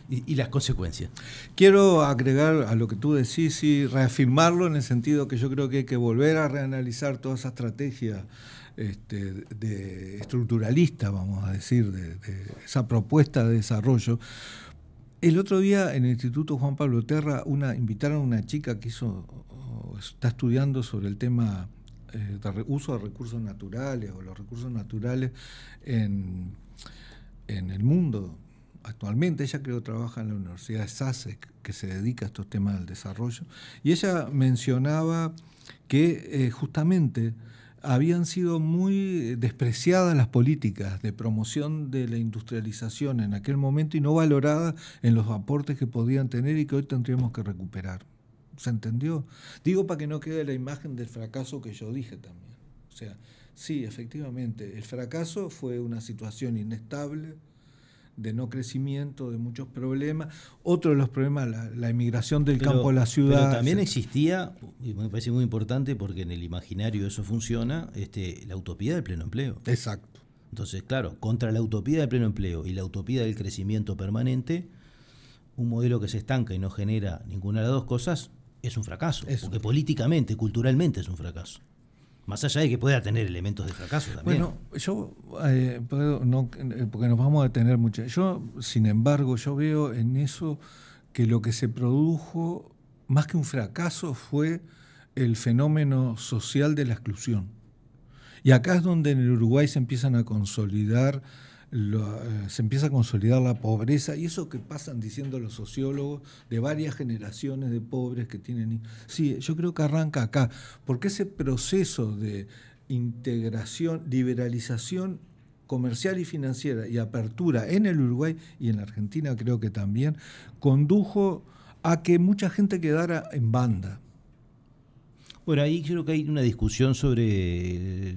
y, las consecuencias. Quiero agregar a lo que tú decís y reafirmarlo en el sentido que yo creo que hay que volver a reanalizar toda esa estrategia este, de estructuralista, vamos a decir, de, esa propuesta de desarrollo. El otro día en el Instituto Juan Pablo Terra una, invitaron a una chica que hizo, está estudiando sobre el tema eh, de uso de recursos naturales o los recursos naturales en, en el mundo actualmente. Ella creo trabaja en la Universidad de Sussex, que se dedica a estos temas del desarrollo, y ella mencionaba que eh, justamente habían sido muy despreciadas las políticas de promoción de la industrialización en aquel momento y no valoradas en los aportes que podían tener y que hoy tendríamos que recuperar. ¿Se entendió? Digo para que no quede la imagen del fracaso que yo dije también. O sea, sí, efectivamente, el fracaso fue una situación inestable de no crecimiento, de muchos problemas. Otro de los problemas, la, emigración del campo a la ciudad. Pero también existía, y me parece muy importante porque en el imaginario eso funciona, este, la utopía del pleno empleo. Exacto. Entonces, claro, contra la utopía del pleno empleo y la utopía del crecimiento permanente, un modelo que se estanca y no genera ninguna de las dos cosas es un fracaso. Porque políticamente, culturalmente es un fracaso. Más allá de que pueda tener elementos de fracaso también. Bueno, yo, eh, no, eh, porque nos vamos a detener mucho. Yo, sin embargo, yo veo en eso que lo que se produjo, más que un fracaso, fue el fenómeno social de la exclusión. Y acá es donde en el Uruguay se empiezan a consolidar eh, se empieza a consolidar la pobreza y eso que pasan diciendo los sociólogos de varias generaciones de pobres que tienen... Sí, yo creo que arranca acá, porque ese proceso de integración, liberalización comercial y financiera y apertura en el Uruguay y en la Argentina creo que también, condujo a que mucha gente quedara en banda. Bueno, ahí creo que hay una discusión sobre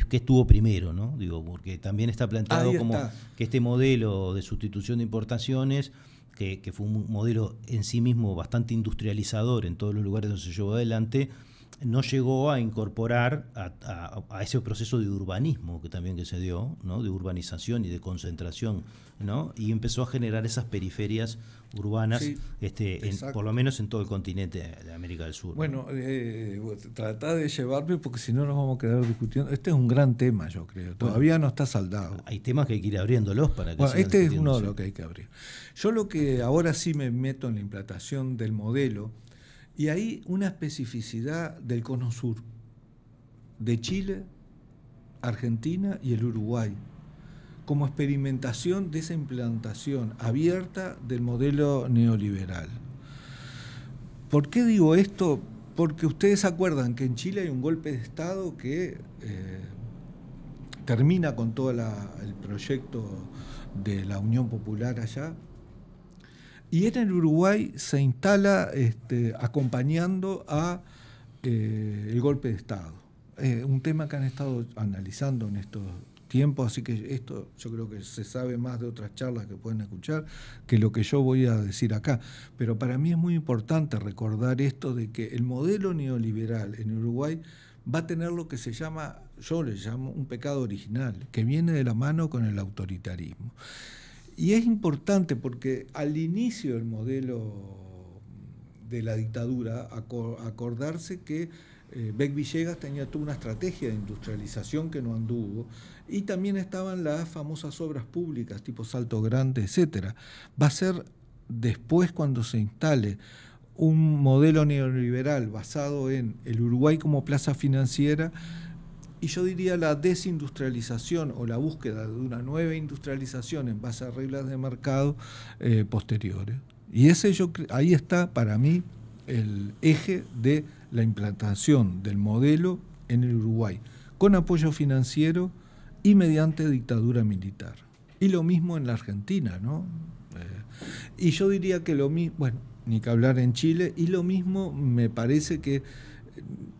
que, estuvo primero, ¿no? Digo, porque también está planteado como que este modelo de sustitución de importaciones, que, que, fue un modelo en sí mismo bastante industrializador en todos los lugares donde se llevó adelante, no llegó a incorporar a, ese proceso de urbanismo que también que se dio, ¿no? de urbanización y de concentración, ¿no? y empezó a generar esas periferias urbanas, este, por lo menos en todo el continente de América del Sur. Bueno, eh, trata de llevarme porque si no nos vamos a quedar discutiendo. Este es un gran tema, yo creo. Todavía no está saldado. Hay temas que hay que ir abriéndolos para que Bueno, este es uno de los que hay que abrir. Yo lo que ahora sí me meto en la implantación del modelo y hay una especificidad del cono sur, de Chile, Argentina y el Uruguay, como experimentación de esa implantación abierta del modelo neoliberal. ¿Por qué digo esto? Porque ustedes acuerdan que en Chile hay un golpe de Estado que eh, termina con todo el proyecto de la Unión Popular allá, y en el Uruguay se instala este, acompañando a eh, el golpe de Estado. Eh, un tema que han estado analizando en estos tiempos, así que esto yo creo que se sabe más de otras charlas que pueden escuchar que lo que yo voy a decir acá. Pero para mí es muy importante recordar esto de que el modelo neoliberal en Uruguay va a tener lo que se llama, yo le llamo un pecado original, que viene de la mano con el autoritarismo. Y es importante porque al inicio del modelo de la dictadura, acordarse que eh, Beck Villegas tenía toda una estrategia de industrialización que no anduvo, y también estaban las famosas obras públicas, tipo Salto Grande, etc. Va a ser después cuando se instale un modelo neoliberal basado en el Uruguay como plaza financiera, y yo diría la desindustrialización o la búsqueda de una nueva industrialización en base a reglas de mercado eh, posteriores. Y ese yo, ahí está para mí el eje de la implantación del modelo en el Uruguay, con apoyo financiero y mediante dictadura militar. Y lo mismo en la Argentina, ¿no? Eh, y yo diría que lo mismo, bueno, ni que hablar en Chile, y lo mismo me parece que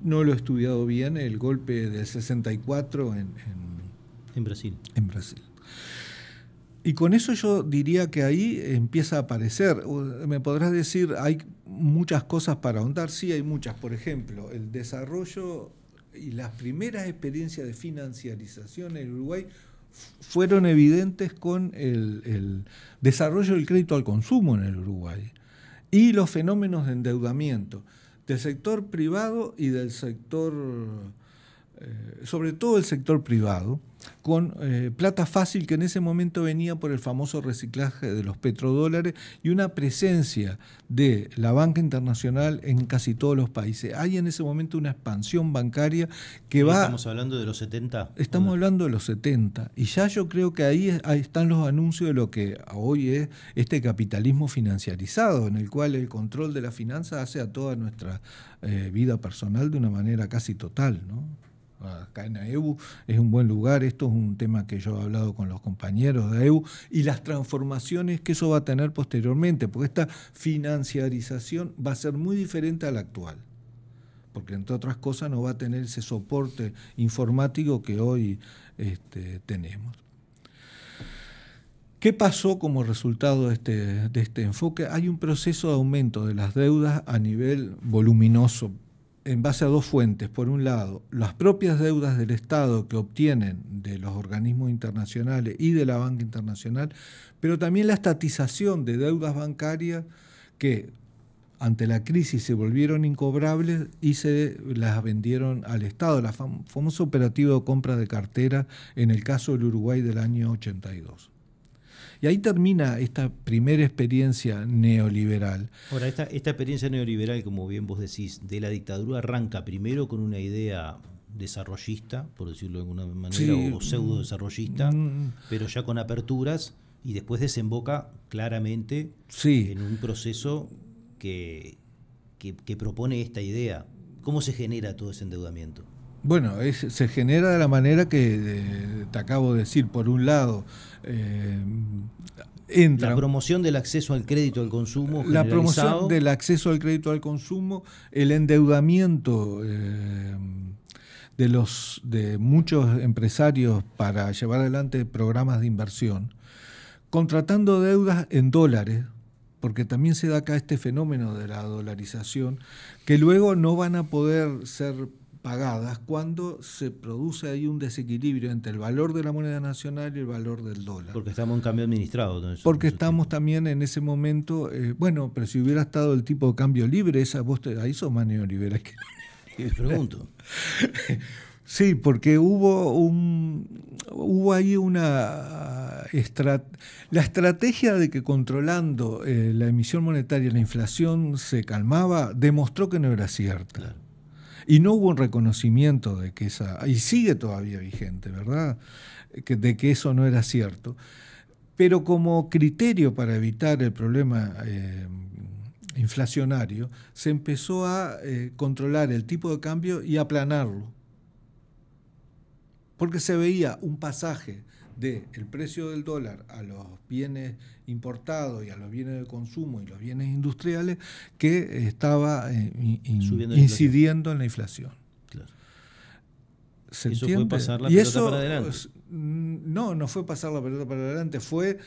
no lo he estudiado bien, el golpe del 64 en, en, Brasil. En Brasil. Y con eso yo diría que ahí empieza a aparecer. Me podrás decir, hay muchas cosas para ahondar. Sí, hay muchas. Por ejemplo, el desarrollo y las primeras experiencias de financiarización en Uruguay fueron evidentes con el, el desarrollo del crédito al consumo en el Uruguay y los fenómenos de endeudamiento del sector privado y del sector, eh, sobre todo el sector privado, con eh, plata fácil que en ese momento venía por el famoso reciclaje de los petrodólares y una presencia de la banca internacional en casi todos los países. Hay en ese momento una expansión bancaria que va... Estamos hablando de los 70. Estamos hablando de los 70. Y ya yo creo que ahí, ahí están los anuncios de lo que hoy es este capitalismo financiarizado, en el cual el control de la finanza hace a toda nuestra eh, vida personal de una manera casi total. ¿no? Acá en AEU, es un buen lugar, esto es un tema que yo he hablado con los compañeros de AEU, y las transformaciones que eso va a tener posteriormente, porque esta financiarización va a ser muy diferente a la actual, porque entre otras cosas no va a tener ese soporte informático que hoy este, tenemos. ¿Qué pasó como resultado de este, de este enfoque? Hay un proceso de aumento de las deudas a nivel voluminoso en base a dos fuentes. Por un lado, las propias deudas del Estado que obtienen de los organismos internacionales y de la banca internacional, pero también la estatización de deudas bancarias que ante la crisis se volvieron incobrables y se las vendieron al Estado, la famosa operativa de compra de cartera en el caso del Uruguay del año 82. Y ahí termina esta primera experiencia neoliberal. Ahora, esta, esta experiencia neoliberal, como bien vos decís, de la dictadura arranca primero con una idea desarrollista, por decirlo de alguna manera, o pseudo desarrollista, mm. pero ya con aperturas y después desemboca claramente en un proceso que, que, propone esta idea. ¿Cómo se genera todo ese endeudamiento? Bueno, se genera de la manera que te acabo de decir. Por un lado, eh, entra. La promoción del acceso al crédito al consumo. La promoción del acceso al crédito al consumo, el endeudamiento eh, de, los, de muchos empresarios para llevar adelante programas de inversión, contratando deudas en dólares porque también se da acá este fenómeno de la dolarización, que luego no van a poder ser pagadas cuando se produce ahí un desequilibrio entre el valor de la moneda nacional y el valor del dólar. Porque estamos en cambio administrado. Porque estamos también en ese momento, eh, bueno, pero si hubiera estado el tipo de cambio libre, esa vos ahí sos más neoliberal que... Me pregunto. Sí, porque hubo un hubo ahí una la estrategia de que controlando eh, la emisión monetaria la inflación se calmaba demostró que no era cierta. Y no hubo un reconocimiento de que esa y sigue todavía vigente, ¿verdad? de que eso no era cierto. Pero como criterio para evitar el problema eh, inflacionario, se empezó a eh, controlar el tipo de cambio y aplanarlo porque se veía un pasaje del el precio del dólar a los bienes importados y a los bienes de consumo y los bienes industriales que estaba eh, incidiendo en la inflación. Claro. ¿Se eso fue pasar la pelota para adelante. Mm, no, no fue pasar la pelota para adelante, fue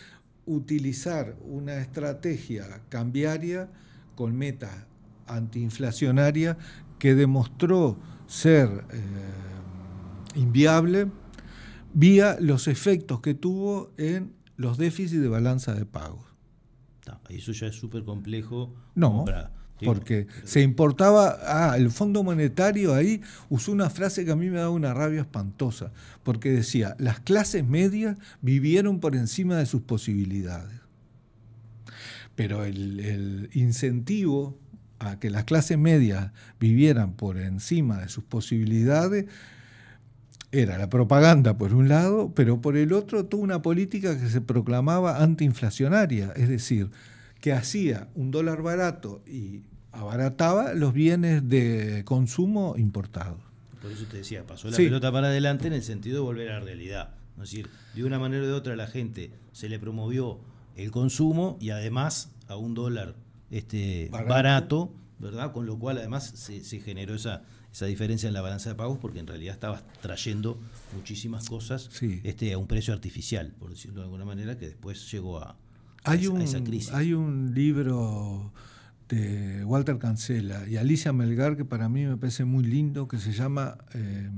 utilizar una estrategia cambiaria con metas antiinflacionarias que demostró ser eh, inviable vía los efectos que tuvo en los déficits de balanza de pagos. eso ya es súper complejo. No, porque se importaba, ah, el Fondo Monetario ahí usó una frase que a mí me da una rabia espantosa, porque decía, las clases medias vivieron por encima de sus posibilidades. Pero el incentivo a que las clases medias vivieran por encima de sus posibilidades era la propaganda por un lado, pero por el otro toda una política que se proclamaba antiinflacionaria, es decir, que hacía un dólar barato y abarataba los bienes de consumo importados. Por eso te decía, pasó la pelota para adelante en el sentido de volver a la realidad. Es decir, de una manera o de otra a la gente se le promovió el consumo y además a un dólar este, barato, ¿verdad? Con lo cual además se, se generó esa, esa diferencia en la balanza de pagos porque en realidad estabas trayendo muchísimas cosas este, a un precio artificial, por decirlo de alguna manera, que después llegó a, hay un, esa crisis. Hay un libro de Walter Cancela y Alicia Melgar que para mí me parece muy lindo, que se llama eh,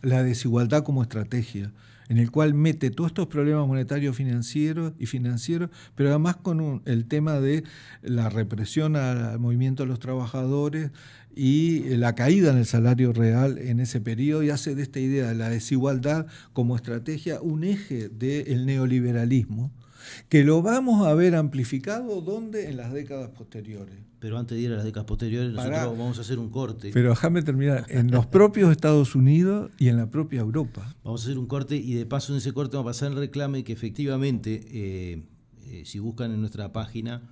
La desigualdad como estrategia en el cual mete todos estos problemas monetarios financieros y financieros, pero además con el tema de la represión al movimiento de los trabajadores y la caída en el salario real en ese periodo y hace de esta idea de la desigualdad como estrategia un eje del neoliberalismo que lo vamos a ver amplificado ¿dónde? En las décadas posteriores. Pero antes de ir a las décadas posteriores, nosotros vamos a hacer un corte. Pero déjame terminar. En los propios Estados Unidos y en la propia Europa. Vamos a hacer un corte y de paso en ese corte vamos a pasar el reclame que efectivamente, eh, eh, si buscan en nuestra página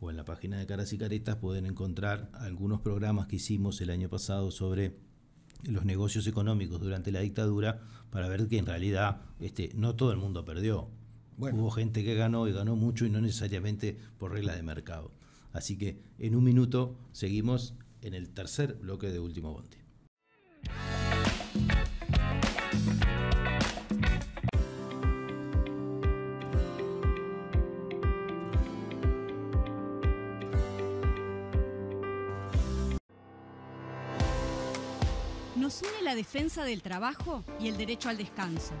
o en la página de Caras y Caretas, pueden encontrar algunos programas que hicimos el año pasado sobre los negocios económicos durante la dictadura para ver que en realidad este, no todo el mundo perdió. Hubo gente que ganó y ganó mucho y no necesariamente por regla de mercado. Así que en un minuto seguimos en el tercer bloque de Último Bondi. La defensa del trabajo y el derecho al descanso,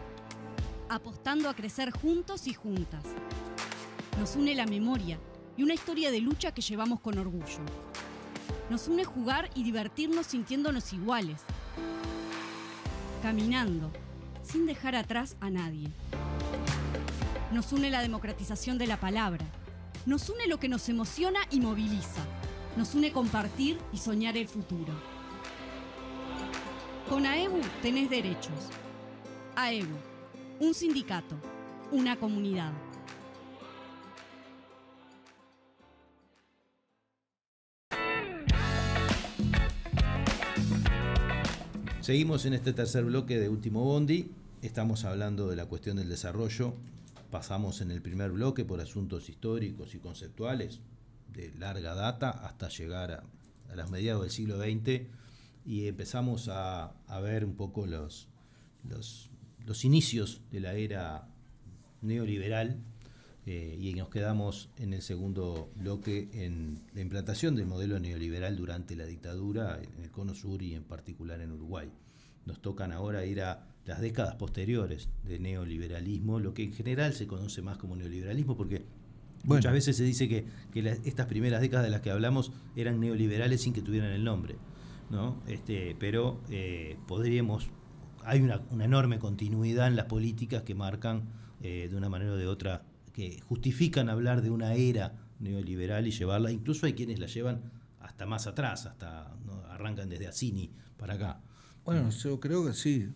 apostando a crecer juntos y juntas. Nos une la memoria y una historia de lucha que llevamos con orgullo. Nos une jugar y divertirnos sintiéndonos iguales, caminando, sin dejar atrás a nadie. Nos une la democratización de la palabra. Nos une lo que nos emociona y moviliza. Nos une compartir y soñar el futuro. Con AEBU tenés derechos. AEBU, un sindicato, una comunidad. Seguimos en este tercer bloque de Último Bondi. Estamos hablando de la cuestión del desarrollo. Pasamos en el primer bloque por asuntos históricos y conceptuales de larga data hasta llegar a, a los mediados del siglo XX y empezamos a, a ver un poco los, los, los, inicios de la era neoliberal eh, y nos quedamos en el segundo bloque en la implantación del modelo neoliberal durante la dictadura en el Cono Sur y en particular en Uruguay. Nos tocan ahora ir a las décadas posteriores de neoliberalismo, lo que en general se conoce más como neoliberalismo, porque bueno. muchas veces se dice que, que la, estas primeras décadas de las que hablamos eran neoliberales sin que tuvieran el nombre. ¿No? Este, pero eh, podríamos, hay una, una, enorme continuidad en las políticas que marcan eh, de una manera o de otra, que justifican hablar de una era neoliberal y llevarla, incluso hay quienes la llevan hasta más atrás, hasta ¿no? arrancan desde Assini para acá. Bueno, yo creo que sí.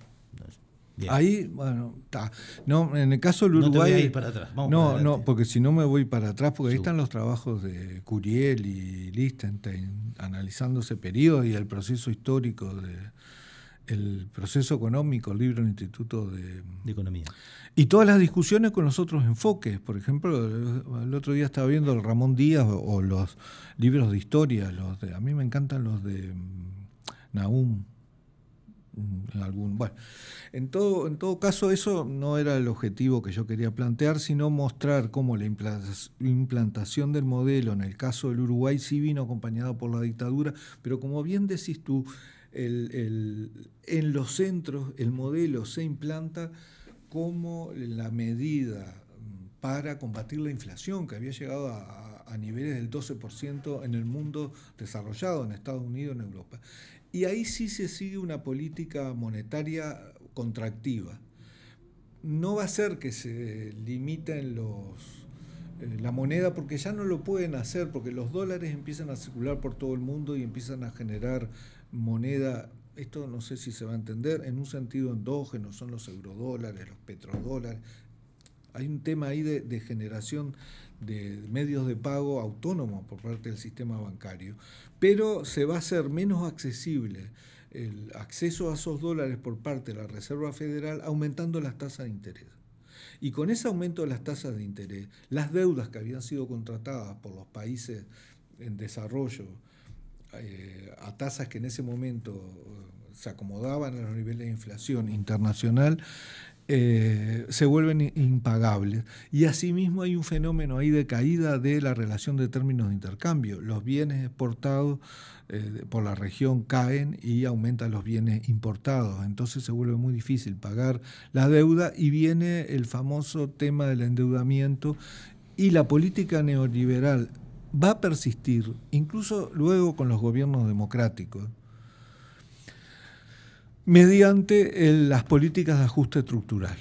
Bien. Ahí, bueno, está. No, en el caso del Uruguay. No, te voy a ir para atrás. Vamos no, para no, porque si no me voy para atrás, porque ahí están los trabajos de Curiel y Lichtenstein analizando ese periodo y el proceso histórico de el proceso económico, el libro del Instituto de, de, Economía. Y todas las discusiones con los otros enfoques. Por ejemplo, el otro día estaba viendo el Ramón Díaz o, o los libros de historia. Los de, a mí me encantan los de Nahum en algún bueno en todo en todo caso eso no era el objetivo que yo quería plantear sino mostrar cómo la implantación del modelo en el caso del Uruguay sí vino acompañado por la dictadura pero como bien decís tú el, el, en los centros el modelo se implanta como la medida para combatir la inflación que había llegado a niveles del 12% en el mundo desarrollado, en Estados Unidos, en Europa. Y ahí sí se sigue una política monetaria contractiva. No va a ser que se limiten los, eh, la moneda porque ya no lo pueden hacer, porque los dólares empiezan a circular por todo el mundo y empiezan a generar moneda. Esto no sé si se va a entender, en un sentido endógeno, son los eurodólares, los petrodólares. Hay un tema ahí de, generación de medios de pago autónomos por parte del sistema bancario, pero se va a hacer menos accesible el acceso a esos dólares por parte de la Reserva Federal aumentando las tasas de interés. Y con ese aumento de las tasas de interés, las deudas que habían sido contratadas por los países en desarrollo eh, a tasas que en ese momento eh, se acomodaban a los niveles de inflación internacional, eh, se vuelven impagables. Y asimismo hay un fenómeno ahí de caída de la relación de términos de intercambio. Los bienes exportados eh, por la región caen y aumentan los bienes importados. Entonces se vuelve muy difícil pagar la deuda y viene el famoso tema del endeudamiento y la política neoliberal va a persistir, incluso luego con los gobiernos democráticos mediante el, las políticas de ajuste estructural,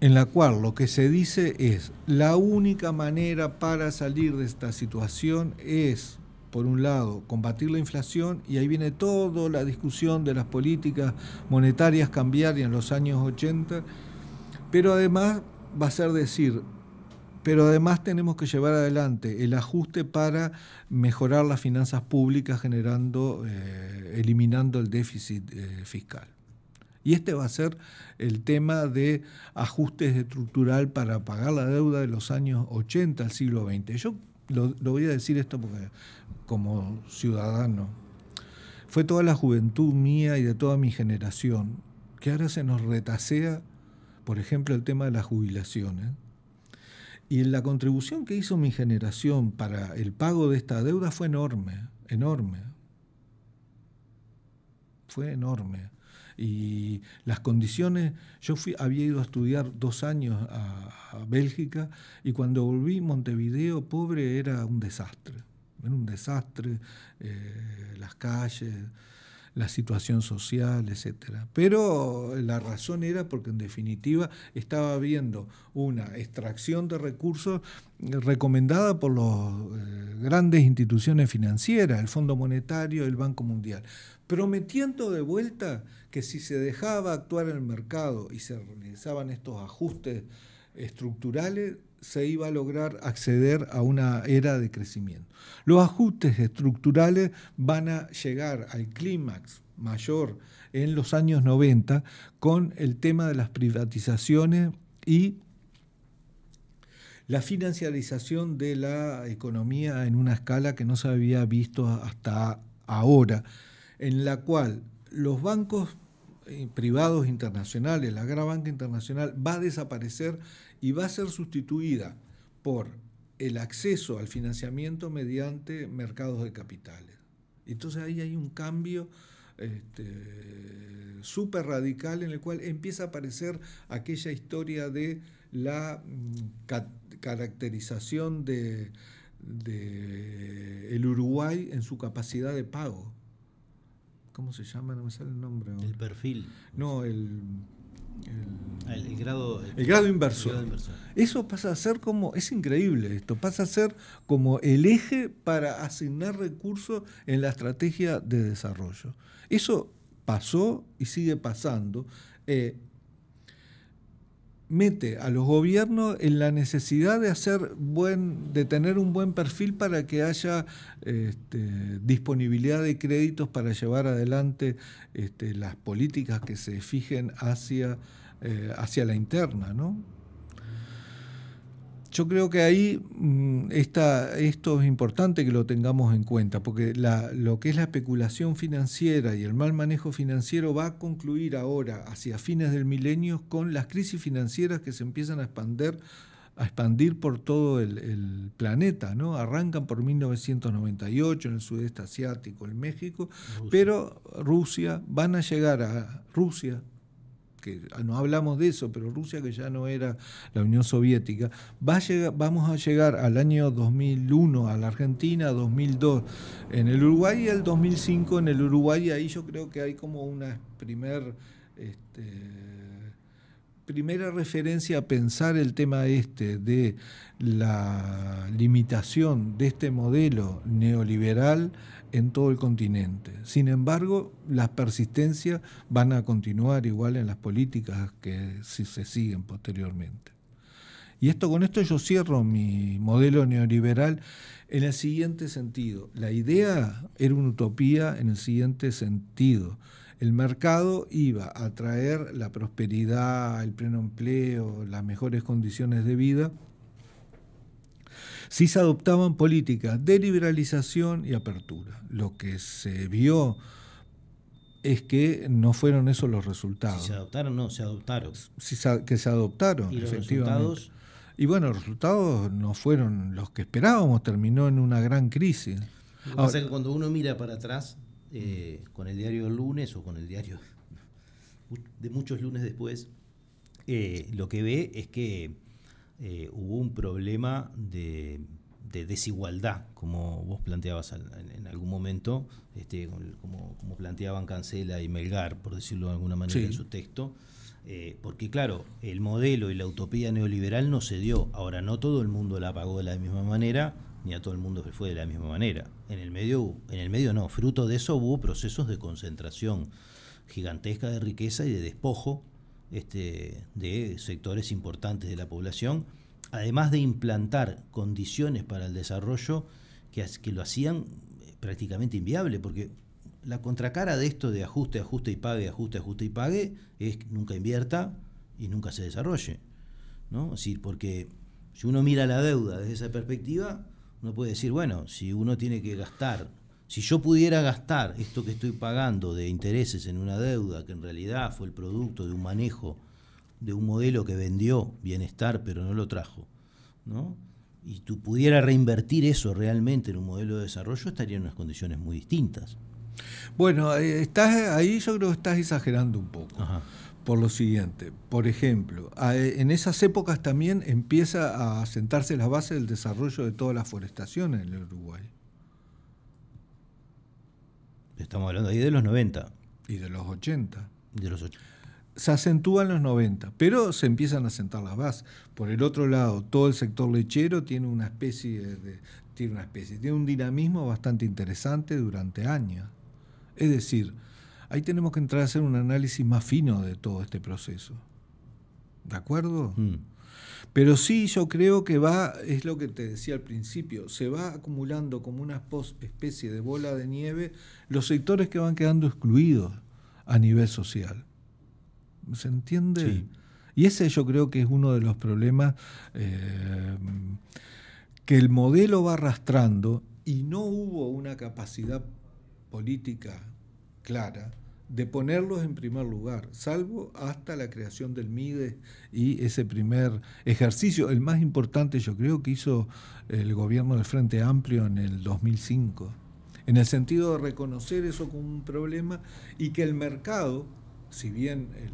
en la cual lo que se dice es la única manera para salir de esta situación es, por un lado, combatir la inflación, y ahí viene toda la discusión de las políticas monetarias cambiarias en los años 80, pero además va a ser decir, pero además tenemos que llevar adelante el ajuste para mejorar las finanzas públicas, generando, eh, eliminando el déficit eh, fiscal. Y este va a ser el tema de ajustes estructural para pagar la deuda de los años 80 al siglo XX. Yo lo, lo voy a decir esto porque como ciudadano, fue toda la juventud mía y de toda mi generación que ahora se nos retasea, por ejemplo, el tema de las jubilaciones. Y la contribución que hizo mi generación para el pago de esta deuda fue enorme, enorme. Fue enorme. Y las condiciones, yo había ido a estudiar dos años a, Bélgica y cuando volví Montevideo, pobre, era un desastre, era un desastre, eh, las calles, la situación social, etcétera. Pero la razón era porque en definitiva estaba habiendo una extracción de recursos recomendada por las eh, grandes instituciones financieras, el Fondo Monetario, el Banco Mundial, prometiendo de vuelta que si se dejaba actuar el mercado y se realizaban estos ajustes estructurales, se iba a lograr acceder a una era de crecimiento. Los ajustes estructurales van a llegar al clímax mayor en los años 90 con el tema de las privatizaciones y la financiarización de la economía en una escala que no se había visto hasta ahora, en la cual los bancos privados internacionales, la gran banca internacional, va a desaparecer y va a ser sustituida por el acceso al financiamiento mediante mercados de capitales. Entonces ahí hay un cambio este, súper radical en el cual empieza a aparecer aquella historia de la mm, caracterización de, el Uruguay en su capacidad de pago. ¿Cómo se llama? No me sale el nombre. El perfil. No, el Ah, el, grado, el, grado inversor. Eso pasa a ser como, es increíble esto, pasa a ser como el eje para asignar recursos en la estrategia de desarrollo. Eso pasó y sigue pasando. Eh, mete a los gobiernos en la necesidad de hacer buen, de tener un buen perfil para que haya este, disponibilidad de créditos para llevar adelante este, las políticas que se fijen hacia, eh, hacia la interna, ¿no? Yo creo que ahí mm, esto es importante que lo tengamos en cuenta, porque lo que es la especulación financiera y el mal manejo financiero va a concluir ahora, hacia fines del milenio, con las crisis financieras que se empiezan a expandir, a expandir por todo el, planeta. ¿no? Arrancan por 1998 en el sudeste asiático, en México, pero Rusia, van a llegar a Rusia, que no hablamos de eso, pero Rusia, que ya no era la Unión Soviética, va a vamos a llegar al año 2001 a la Argentina, 2002 en el Uruguay y el 2005 en el Uruguay, y ahí yo creo que hay como una primer, este, primera referencia a pensar el tema este de la limitación de este modelo neoliberal en todo el continente. Sin embargo, las persistencias van a continuar igual en las políticas que se siguen posteriormente. Y esto con esto yo cierro mi modelo neoliberal en el siguiente sentido. La idea era una utopía en el siguiente sentido. El mercado iba a traer la prosperidad, el pleno empleo, las mejores condiciones de vida si se adoptaban políticas de liberalización y apertura. Lo que se vio es que no fueron esos los resultados. Si se adoptaron, no, se adoptaron. que se adoptaron, ¿Y efectivamente. y bueno, los resultados no fueron los que esperábamos, terminó en una gran crisis. Lo que pasa es que cuando uno mira para atrás, eh, con el diario del lunes o con el diario de muchos lunes después, eh, lo que ve es que eh, hubo un problema de, desigualdad, como vos planteabas en, algún momento, este, como, planteaban Cancela y Melgar, por decirlo de alguna manera en su texto. Eh, porque claro, el modelo y la utopía neoliberal no se dio. Ahora, no todo el mundo la pagó de la misma manera, ni a todo el mundo fue de la misma manera. En el medio, en el medio no, fruto de eso hubo procesos de concentración gigantesca de riqueza y de despojo este, de sectores importantes de la población, además de implantar condiciones para el desarrollo que, lo hacían eh, prácticamente inviable, porque la contracara de esto de ajuste, ajuste y pague, ajuste, ajuste y pague, es nunca invierta y nunca se desarrolle. ¿no? Es porque si uno mira la deuda desde esa perspectiva, uno puede decir, bueno, si uno tiene que gastar si yo pudiera gastar esto que estoy pagando de intereses en una deuda que en realidad fue el producto de un manejo de un modelo que vendió bienestar pero no lo trajo, ¿no? y tú pudiera reinvertir eso realmente en un modelo de desarrollo, estaría en unas condiciones muy distintas. Bueno, eh, estás, ahí yo creo que estás exagerando un poco. Por lo siguiente, por ejemplo, en esas épocas también empieza a sentarse la base del desarrollo de toda la forestación en el Uruguay. Estamos hablando ahí de los 90. Y de los 80. De los 80. Se acentúa en los 90, pero se empiezan a sentar las bases. Por el otro lado, todo el sector lechero tiene una especie de, tiene una especie, tiene un dinamismo bastante interesante durante años. Es decir, ahí tenemos que entrar a hacer un análisis más fino de todo este proceso. ¿De acuerdo? Mm. Pero sí, yo creo que va, es lo que te decía al principio, se va acumulando como una especie de bola de nieve los sectores que van quedando excluidos a nivel social. ¿Se entiende? Sí. Y ese yo creo que es uno de los problemas eh, que el modelo va arrastrando y no hubo una capacidad política clara de ponerlos en primer lugar, salvo hasta la creación del MIDE y ese primer ejercicio, el más importante yo creo que hizo el gobierno del Frente Amplio en el 2005, en el sentido de reconocer eso como un problema y que el mercado, si bien eh,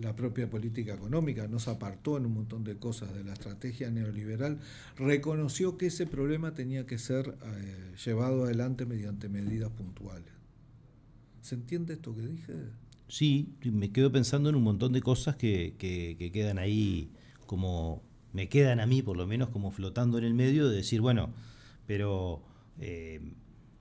la propia política económica, no se apartó en un montón de cosas de la estrategia neoliberal, reconoció que ese problema tenía que ser eh, llevado adelante mediante medidas puntuales. ¿Se entiende esto que dije? Sí, me quedo pensando en un montón de cosas que, quedan ahí como, me quedan a mí por lo menos como flotando en el medio de decir, bueno, pero eh,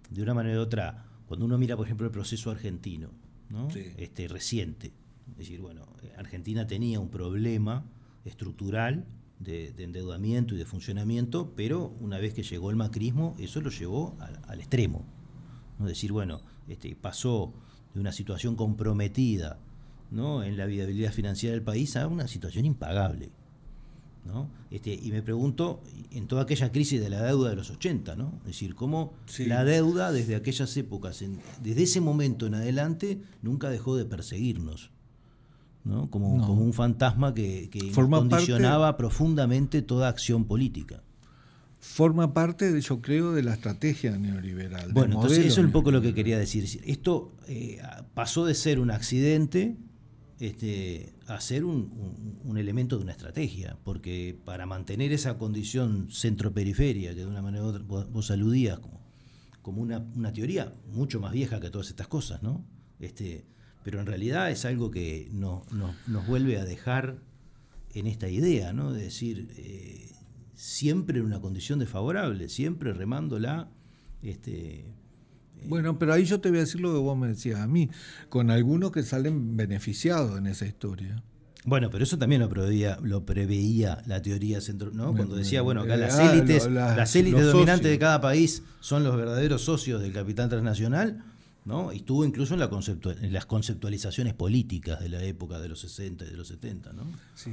de una manera u otra, cuando uno mira por ejemplo el proceso argentino, ¿no? este, reciente, es decir, bueno, Argentina tenía un problema estructural de, endeudamiento y de funcionamiento, pero una vez que llegó el macrismo, eso lo llevó al, extremo. Es decir, bueno, este, pasó de una situación comprometida ¿no? en la viabilidad financiera del país a una situación impagable. ¿no? Este, y me pregunto, en toda aquella crisis de la deuda de los 80, ¿no? es decir, cómo la deuda desde aquellas épocas, desde ese momento en adelante, nunca dejó de perseguirnos. ¿no? Como, como un fantasma que, condicionaba profundamente toda acción política. Forma parte, de, yo creo, de la estrategia neoliberal. Bueno, entonces eso es un poco lo que quería decir. Esto eh, pasó de ser un accidente este, a ser un, elemento de una estrategia, porque para mantener esa condición centroperiferia, que de una manera u otra vos, aludías como, como una, una, teoría mucho más vieja que todas estas cosas, ¿no? Este, pero en realidad es algo que no, nos vuelve a dejar en esta idea, ¿no? De decir, eh, siempre en una condición desfavorable, siempre remándola. Este, eh, bueno, pero ahí yo te voy a decir lo que vos me decías a mí, con algunos que salen beneficiados en esa historia. Bueno, pero eso también lo preveía, lo preveía la teoría centro, ¿no? Cuando decía, bueno, acá las ah, élites, las élites dominantes de cada país son los verdaderos socios del capital transnacional ¿no? Y estuvo incluso en, la en las conceptualizaciones políticas de la época de los 60 y de los 70, ¿no? Sí.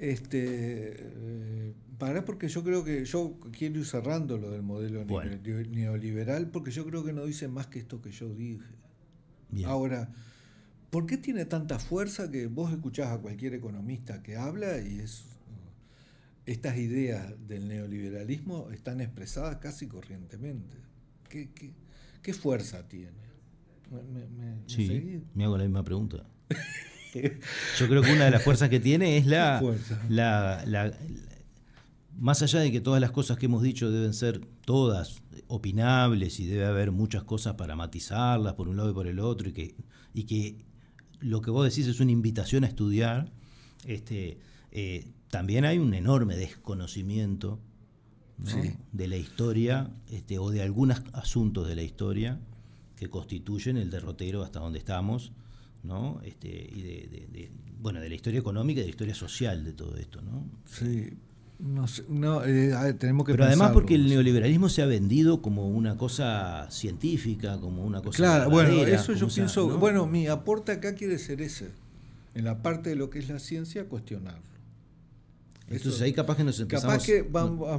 Este, eh, para porque yo creo que yo quiero ir cerrando lo del modelo neoliberal, porque yo creo que no dice más que esto que yo dije. Ahora, ¿por qué tiene tanta fuerza que vos escuchás a cualquier economista que habla y es estas ideas del neoliberalismo están expresadas casi corrientemente? ¿Qué, qué, ¿Qué fuerza tiene? sí, me hago la misma pregunta. Yo creo que una de las fuerzas que tiene es la, la, Más allá de que todas las cosas que hemos dicho deben ser todas opinables y debe haber muchas cosas para matizarlas por un lado y por el otro, y que, y que lo que vos decís es una invitación a estudiar, este, eh, también hay un enorme desconocimiento de la historia este, o de algunos asuntos de la historia que constituyen el derrotero hasta donde estamos, ¿no? Este, y de, bueno, de la historia económica y de la historia social de todo esto, ¿no? Sí. No, eh, tenemos que Pero además porque el neoliberalismo se ha vendido como una cosa científica, como una cosa. Claro, bueno, eso yo pienso. Bueno, mi aporte acá quiere ser ese. En la parte de lo que es la ciencia, cuestionar. Entonces ahí capaz que nos empezamos,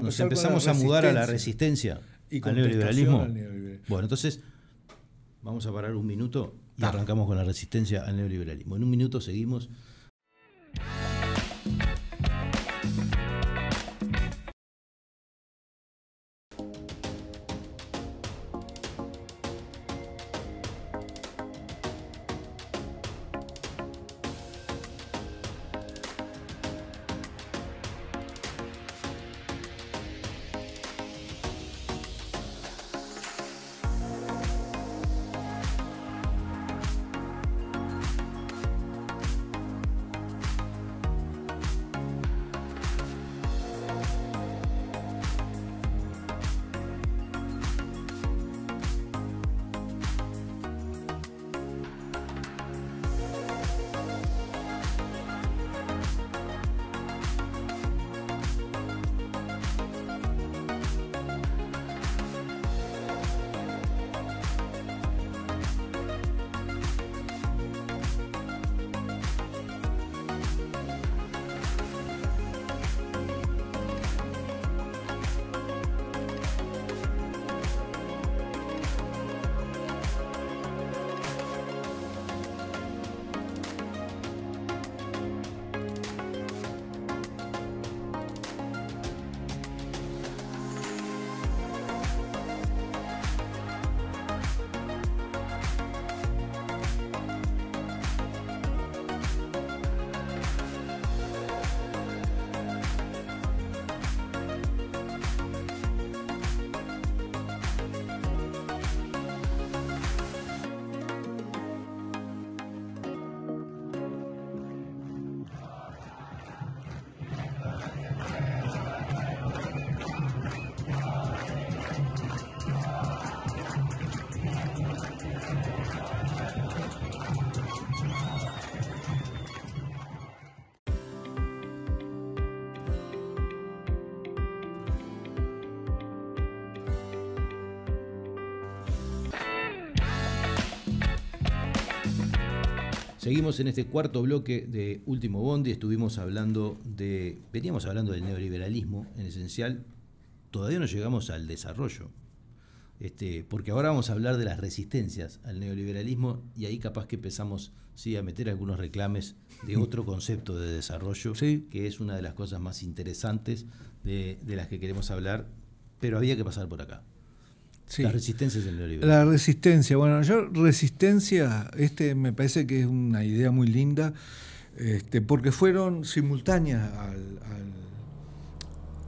nos empezamos a mudar a la resistencia y al neoliberalismo. Bueno, entonces vamos a parar un minuto y arrancamos con la resistencia al neoliberalismo. En un minuto seguimos. Seguimos en este cuarto bloque de Último Bondi, estuvimos hablando de, veníamos hablando del neoliberalismo en esencial, todavía no llegamos al desarrollo, este, porque ahora vamos a hablar de las resistencias al neoliberalismo y ahí capaz que empezamos sí, a meter algunos reclames de otro concepto de desarrollo, que es una de las cosas más interesantes de, de las que queremos hablar, pero había que pasar por acá. Las resistencias del neoliberalismo. La resistencia, bueno, yo resistencia, este me parece que es una idea muy linda, este, porque fueron simultáneas al,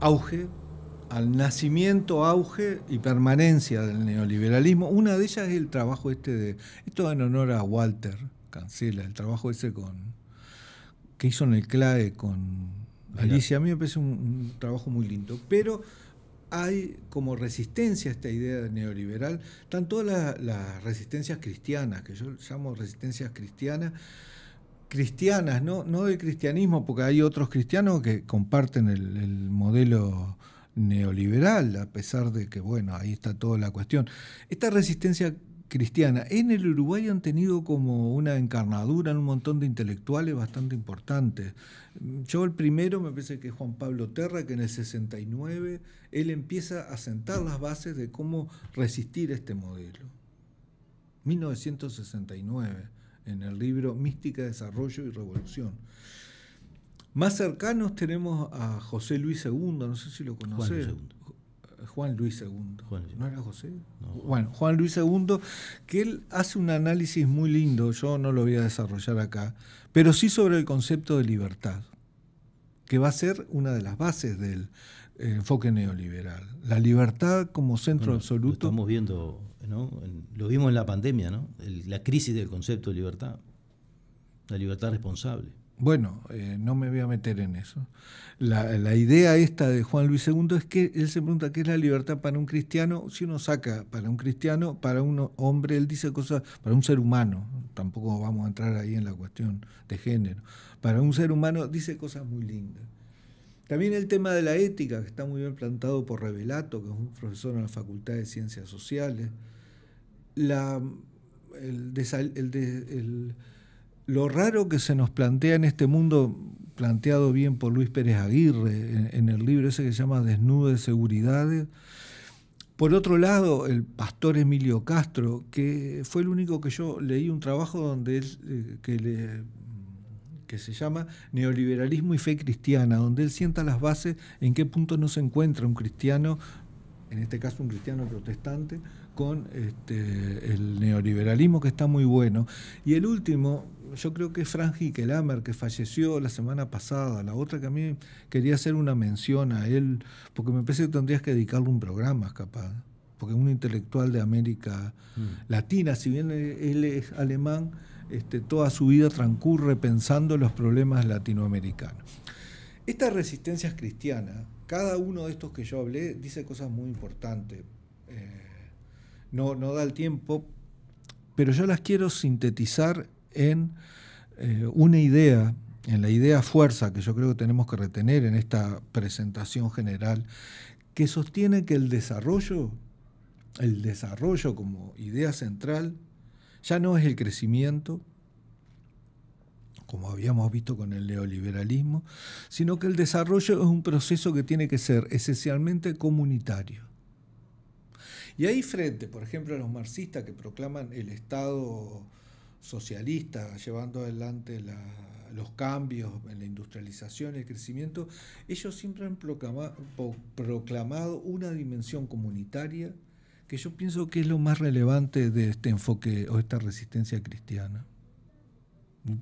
auge, al nacimiento, auge y permanencia del neoliberalismo. Una de ellas es el trabajo este de, esto en honor a Walter Cancela, el trabajo ese con que hizo en el CLAE con Alicia, a mí me parece un trabajo muy lindo, pero hay como resistencia a esta idea neoliberal, están todas las, resistencias cristianas, que yo llamo resistencias cristianas, cristianas, ¿no? no del cristianismo, porque hay otros cristianos que comparten el, el modelo neoliberal, a pesar de que, bueno, ahí está toda la cuestión. Esta resistencia cristiana. En el Uruguay han tenido como una encarnadura en un montón de intelectuales bastante importantes. Yo el primero me parece que es Juan Pablo Terra, que en el 69 él empieza a sentar las bases de cómo resistir este modelo. 1969, en el libro Mística, Desarrollo y Revolución. Más cercanos tenemos a José Luis II, no sé si lo conoces. Juan Luis II. ¿No era José? Bueno, Juan Luis II, que él hace un análisis muy lindo, yo no lo voy a desarrollar acá, pero sí sobre el concepto de libertad, que va a ser una de las bases del eh, enfoque neoliberal. La libertad como centro absoluto. Lo estamos viendo, ¿no? lo vimos en la pandemia, ¿no? la crisis del concepto de libertad, la libertad responsable. Bueno, eh, no me voy a meter en eso. La, idea esta de Juan Luis II es que él se pregunta qué es la libertad para un cristiano. Si uno saca para un cristiano, para un hombre, él dice cosas, para un ser humano, tampoco vamos a entrar ahí en la cuestión de género, para un ser humano dice cosas muy lindas. También el tema de la ética, que está muy bien plantado por Revelato, que es un profesor en la Facultad de Ciencias Sociales. La, el, el lo raro que se nos plantea en este mundo, planteado bien por Luis Pérez Aguirre en, el libro ese que se llama Desnudo de Seguridades. Por otro lado, el pastor Emilio Castro, que fue el único que yo leí un trabajo donde él, eh, que, le, que se llama Neoliberalismo y Fe Cristiana, donde él sienta las bases en qué punto no se encuentra un cristiano, en este caso un cristiano protestante, con este, el neoliberalismo que está muy bueno. Y el último, yo creo que es Frank Hickelhammer, que falleció la semana pasada. La otra que a mí quería hacer una mención a él, porque me parece que tendrías que dedicarle un programa, capaz. Porque es un intelectual de América mm. Latina, si bien él es alemán, este, toda su vida transcurre pensando en los problemas latinoamericanos. Estas resistencias cristianas, cada uno de estos que yo hablé dice cosas muy importantes. Eh, no, no da el tiempo, pero yo las quiero sintetizar en eh, una idea, en la idea fuerza que yo creo que tenemos que retener en esta presentación general, que sostiene que el desarrollo, el desarrollo como idea central, ya no es el crecimiento, como habíamos visto con el neoliberalismo, sino que el desarrollo es un proceso que tiene que ser esencialmente comunitario. Y ahí frente, por ejemplo, a los marxistas que proclaman el Estado socialista, llevando adelante los cambios en la industrialización el crecimiento, ellos siempre han proclamado una dimensión comunitaria que yo pienso que es lo más relevante de este enfoque o esta resistencia cristiana.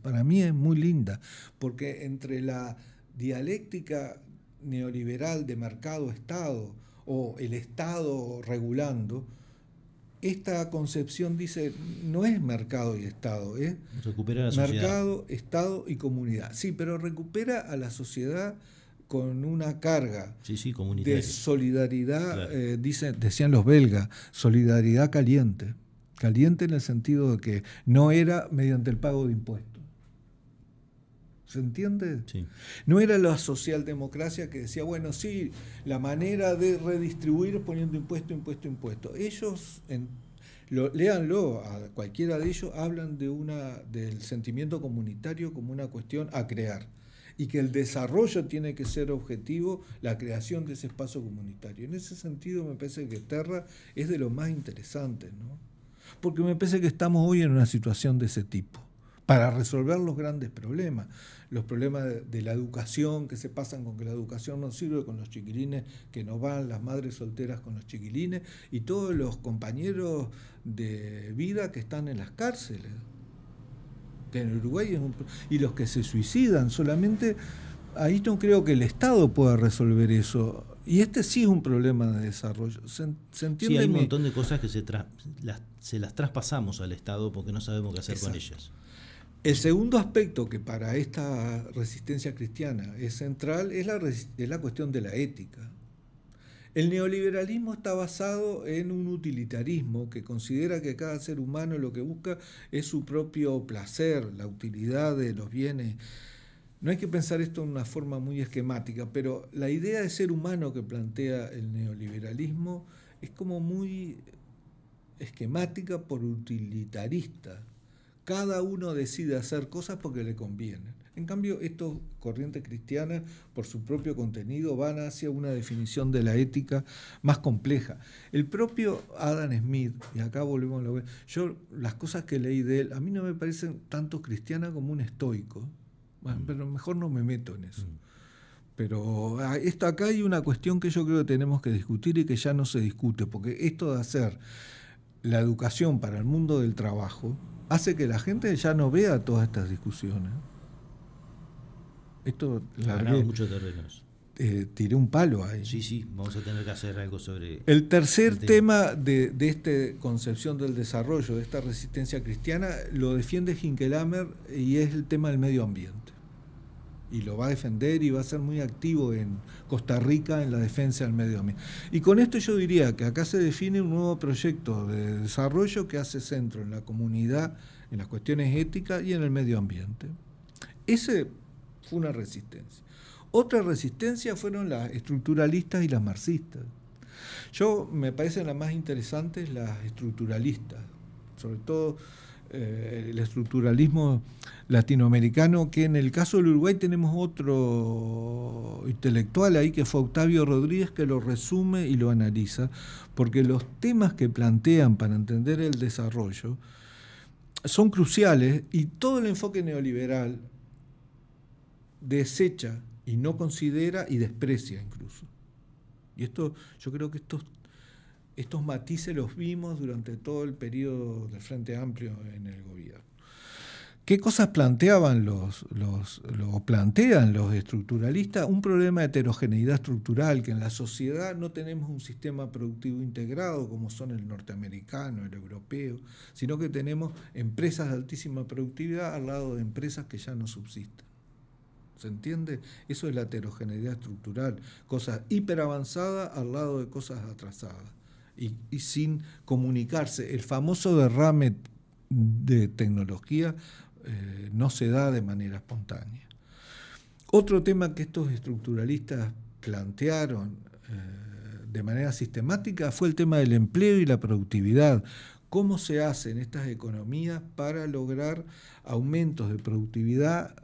Para mí es muy linda, porque entre la dialéctica neoliberal de mercado-estado o el Estado regulando, esta concepción dice, no es mercado y Estado, es recupera mercado, Estado y comunidad. Sí, pero recupera a la sociedad con una carga de solidaridad, eh, decían los belgas, solidaridad caliente. Caliente en el sentido de que no era mediante el pago de impuestos. ¿Se entiende? No era la socialdemocracia que decía, bueno, sí, la manera de redistribuir poniendo impuesto, impuesto, impuesto. Ellos, Lo, léanlo, a cualquiera de ellos hablan de una, del sentimiento comunitario como una cuestión a crear y que el desarrollo tiene que ser objetivo, la creación de ese espacio comunitario. En ese sentido me parece que Terra es de lo más interesante, ¿no? porque me parece que estamos hoy en una situación de ese tipo, para resolver los grandes problemas, los problemas de, la educación que se pasan con que la educación no sirve con los chiquilines que no van, las madres solteras con los chiquilines y todos los compañeros de vida que están en las cárceles. Que en Uruguay es un, y los que se suicidan solamente ahí no creo que el Estado pueda resolver eso. Y este sí es un problema de desarrollo. Se, entiende sí hay un montón de cosas que se, las, se las traspasamos al Estado porque no sabemos qué hacer con ellas el segundo aspecto que para esta resistencia cristiana es central es la, es la cuestión de la ética el neoliberalismo está basado en un utilitarismo que considera que cada ser humano lo que busca es su propio placer, la utilidad de los bienes. No hay que pensar esto en una forma muy esquemática, pero la idea de ser humano que plantea el neoliberalismo es como muy esquemática por utilitarista. Cada uno decide hacer cosas porque le convienen. En cambio, estas corrientes cristianas, por su propio contenido, van hacia una definición de la ética más compleja. El propio Adam Smith, y acá volvemos a lo que... Yo, las cosas que leí de él, a mí no me parecen tanto cristiana como un estoico. Bueno, mm. pero mejor no me meto en eso. Mm. Pero ah, esto acá hay una cuestión que yo creo que tenemos que discutir y que ya no se discute, porque esto de hacer la educación para el mundo del trabajo hace que la gente ya no vea todas estas discusiones. Esto ganado muchos terrenos. Eh, tiré un palo ahí. Sí, sí, vamos a tener que hacer algo sobre. El tercer tema, de, de esta concepción del desarrollo, de esta resistencia cristiana, lo defiende Hinkelamer y es el tema del medio ambiente. Y lo va a defender y va a ser muy activo en Costa Rica en la defensa del medio ambiente. Y con esto yo diría que acá se define un nuevo proyecto de desarrollo que hace centro en la comunidad, en las cuestiones éticas y en el medio ambiente. Ese fue una resistencia. Otra resistencia fueron las estructuralistas y las marxistas. Yo me parecen las más interesantes las estructuralistas, sobre todo eh, el estructuralismo latinoamericano, que en el caso del Uruguay tenemos otro intelectual ahí que fue Octavio Rodríguez que lo resume y lo analiza, porque los temas que plantean para entender el desarrollo son cruciales y todo el enfoque neoliberal desecha y no considera y desprecia incluso. Y esto, yo creo que estos, estos matices los vimos durante todo el periodo del Frente Amplio en el gobierno. ¿Qué cosas planteaban los, los, plantean los estructuralistas? Un problema de heterogeneidad estructural, que en la sociedad no tenemos un sistema productivo integrado como son el norteamericano, el europeo, sino que tenemos empresas de altísima productividad al lado de empresas que ya no subsisten. ¿Se entiende? Eso es la heterogeneidad estructural, cosas hiperavanzadas al lado de cosas atrasadas y, sin comunicarse. El famoso derrame de tecnología eh, no se da de manera espontánea. Otro tema que estos estructuralistas plantearon eh, de manera sistemática fue el tema del empleo y la productividad. ¿Cómo se hacen estas economías para lograr aumentos de productividad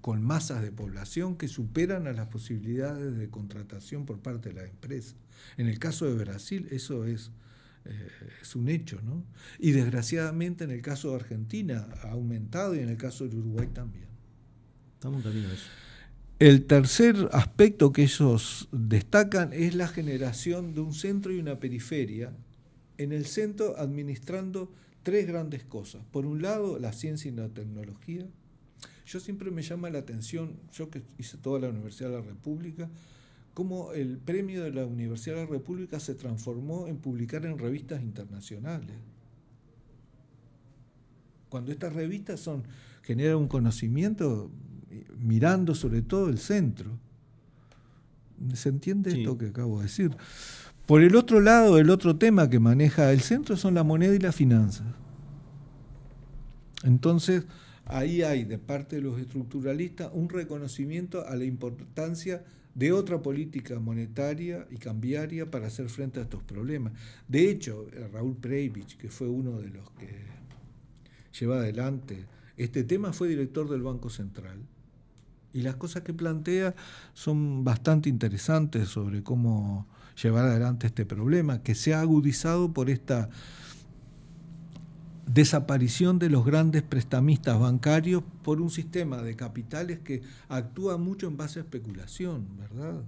con masas de población que superan a las posibilidades de contratación por parte de la empresa. En el caso de Brasil eso es, eh, es un hecho, ¿no? Y desgraciadamente en el caso de Argentina ha aumentado y en el caso de Uruguay también. Estamos camino a eso. El tercer aspecto que ellos destacan es la generación de un centro y una periferia, en el centro administrando tres grandes cosas. Por un lado, la ciencia y la tecnología, yo siempre me llama la atención, yo que hice toda la Universidad de la República, cómo el premio de la Universidad de la República se transformó en publicar en revistas internacionales. Cuando estas revistas son, generan un conocimiento mirando sobre todo el centro. ¿Se entiende esto que acabo de decir? Por el otro lado, el otro tema que maneja el centro son la moneda y las finanzas. Entonces, ahí hay de parte de los estructuralistas un reconocimiento a la importancia de otra política monetaria y cambiaria para hacer frente a estos problemas. De hecho, Raúl Preivich, que fue uno de los que lleva adelante este tema, fue director del Banco Central. Y las cosas que plantea son bastante interesantes sobre cómo llevar adelante este problema, que se ha agudizado por esta desaparición de los grandes prestamistas bancarios por un sistema de capitales que actúa mucho en base a especulación, ¿verdad?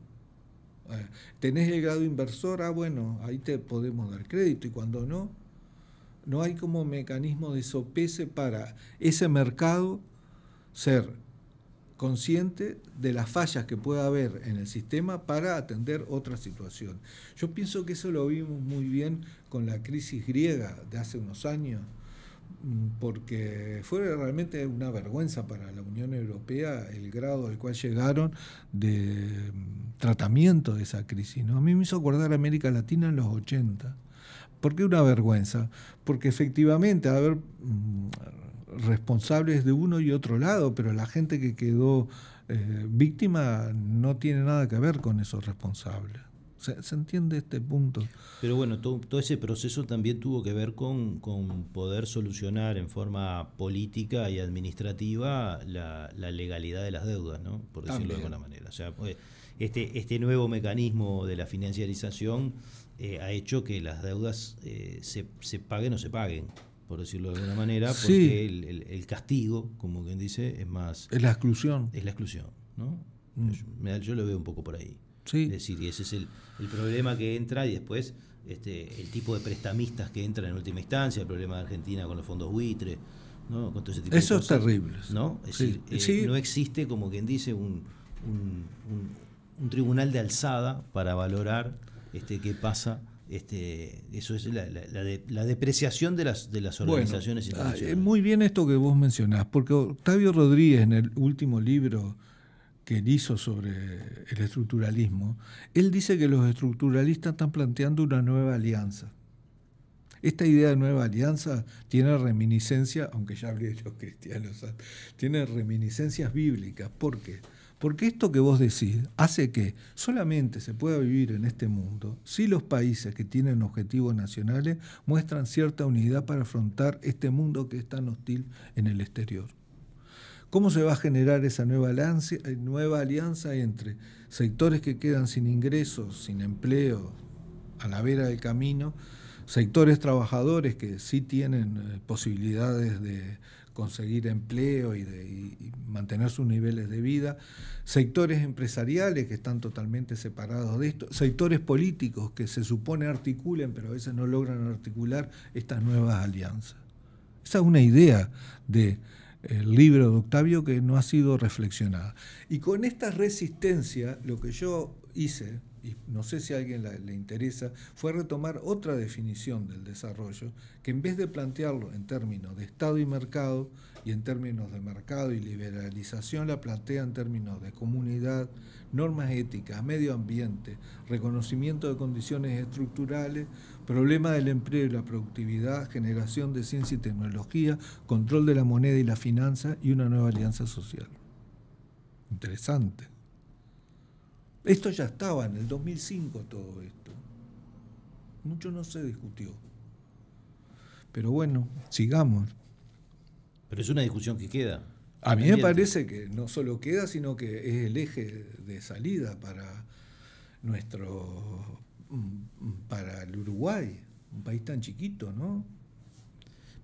Eh, tenés el grado inversor, ah, bueno, ahí te podemos dar crédito y cuando no, no hay como mecanismo de sopese para ese mercado ser consciente de las fallas que pueda haber en el sistema para atender otra situación. Yo pienso que eso lo vimos muy bien con la crisis griega de hace unos años, porque fue realmente una vergüenza para la Unión Europea el grado al cual llegaron de mm, tratamiento de esa crisis. ¿no? A mí me hizo acordar América Latina en los 80. ¿Por qué una vergüenza? Porque efectivamente, a ver, mm, responsables de uno y otro lado, pero la gente que quedó eh, víctima no tiene nada que ver con esos responsables. ¿Se, entiende este punto? Pero bueno, todo, todo, ese proceso también tuvo que ver con, con poder solucionar en forma política y administrativa la, la legalidad de las deudas, ¿no? por decirlo de alguna manera. O sea, pues, este, este nuevo mecanismo de la financiarización eh, ha hecho que las deudas eh, se, se paguen o se paguen por decirlo de alguna manera, porque el, castigo, como quien dice, es más... Es la exclusión. Es la exclusión, ¿no? Mm. Yo, lo veo un poco por ahí. Sí. Es decir, y ese es el, problema que entra y después este, el tipo de prestamistas que entran en última instancia, el problema de Argentina con los fondos buitre, ¿no? Con todo ese tipo Eso es terrible. ¿no? Es decir, eh, no existe, como quien dice, un, un, tribunal de alzada para valorar este, qué pasa este, eso es la, la, depreciación de las, de las organizaciones bueno, ah, Es muy bien esto que vos mencionás, porque Octavio Rodríguez, en el último libro que él hizo sobre el estructuralismo, él dice que los estructuralistas están planteando una nueva alianza. Esta idea de nueva alianza tiene reminiscencia, aunque ya hablé de los cristianos, tiene reminiscencias bíblicas. ¿Por qué? Porque esto que vos decís hace que solamente se pueda vivir en este mundo si los países que tienen objetivos nacionales muestran cierta unidad para afrontar este mundo que es tan hostil en el exterior. ¿Cómo se va a generar esa nueva alianza, nueva alianza entre sectores que quedan sin ingresos, sin empleo, a la vera del camino, sectores trabajadores que sí tienen eh, posibilidades de conseguir empleo y, de, mantener sus niveles de vida, sectores empresariales que están totalmente separados de esto, sectores políticos que se supone articulen, pero a veces no logran articular estas nuevas alianzas. Esa es una idea del libro de Octavio que no ha sido reflexionada. Y con esta resistencia, lo que yo hice, y no sé si a alguien le interesa, fue retomar otra definición del desarrollo, que en vez de plantearlo en términos de Estado y mercado, y en términos de mercado y liberalización, la plantea en términos de comunidad, normas éticas, medio ambiente, reconocimiento de condiciones estructurales, problema del empleo y la productividad, generación de ciencia y tecnología, control de la moneda y la finanza y una nueva alianza social. Interesante. Esto ya estaba en el 2005 todo esto. Mucho no se discutió. Pero bueno, sigamos. Pero es una discusión que queda. A mí me parece que no solo queda, sino que es el eje de salida para nuestro para el Uruguay, un país tan chiquito, ¿no?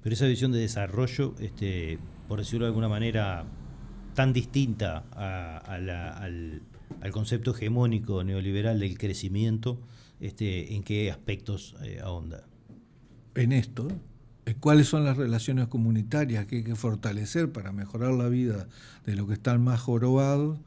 Pero esa visión de desarrollo, este, por decirlo de alguna manera, tan distinta a, la, al, al concepto hegemónico neoliberal del crecimiento, este, ¿en qué aspectos eh, ahonda? En esto, cuáles son las relaciones comunitarias que hay que fortalecer para mejorar la vida de los que están más jorobados,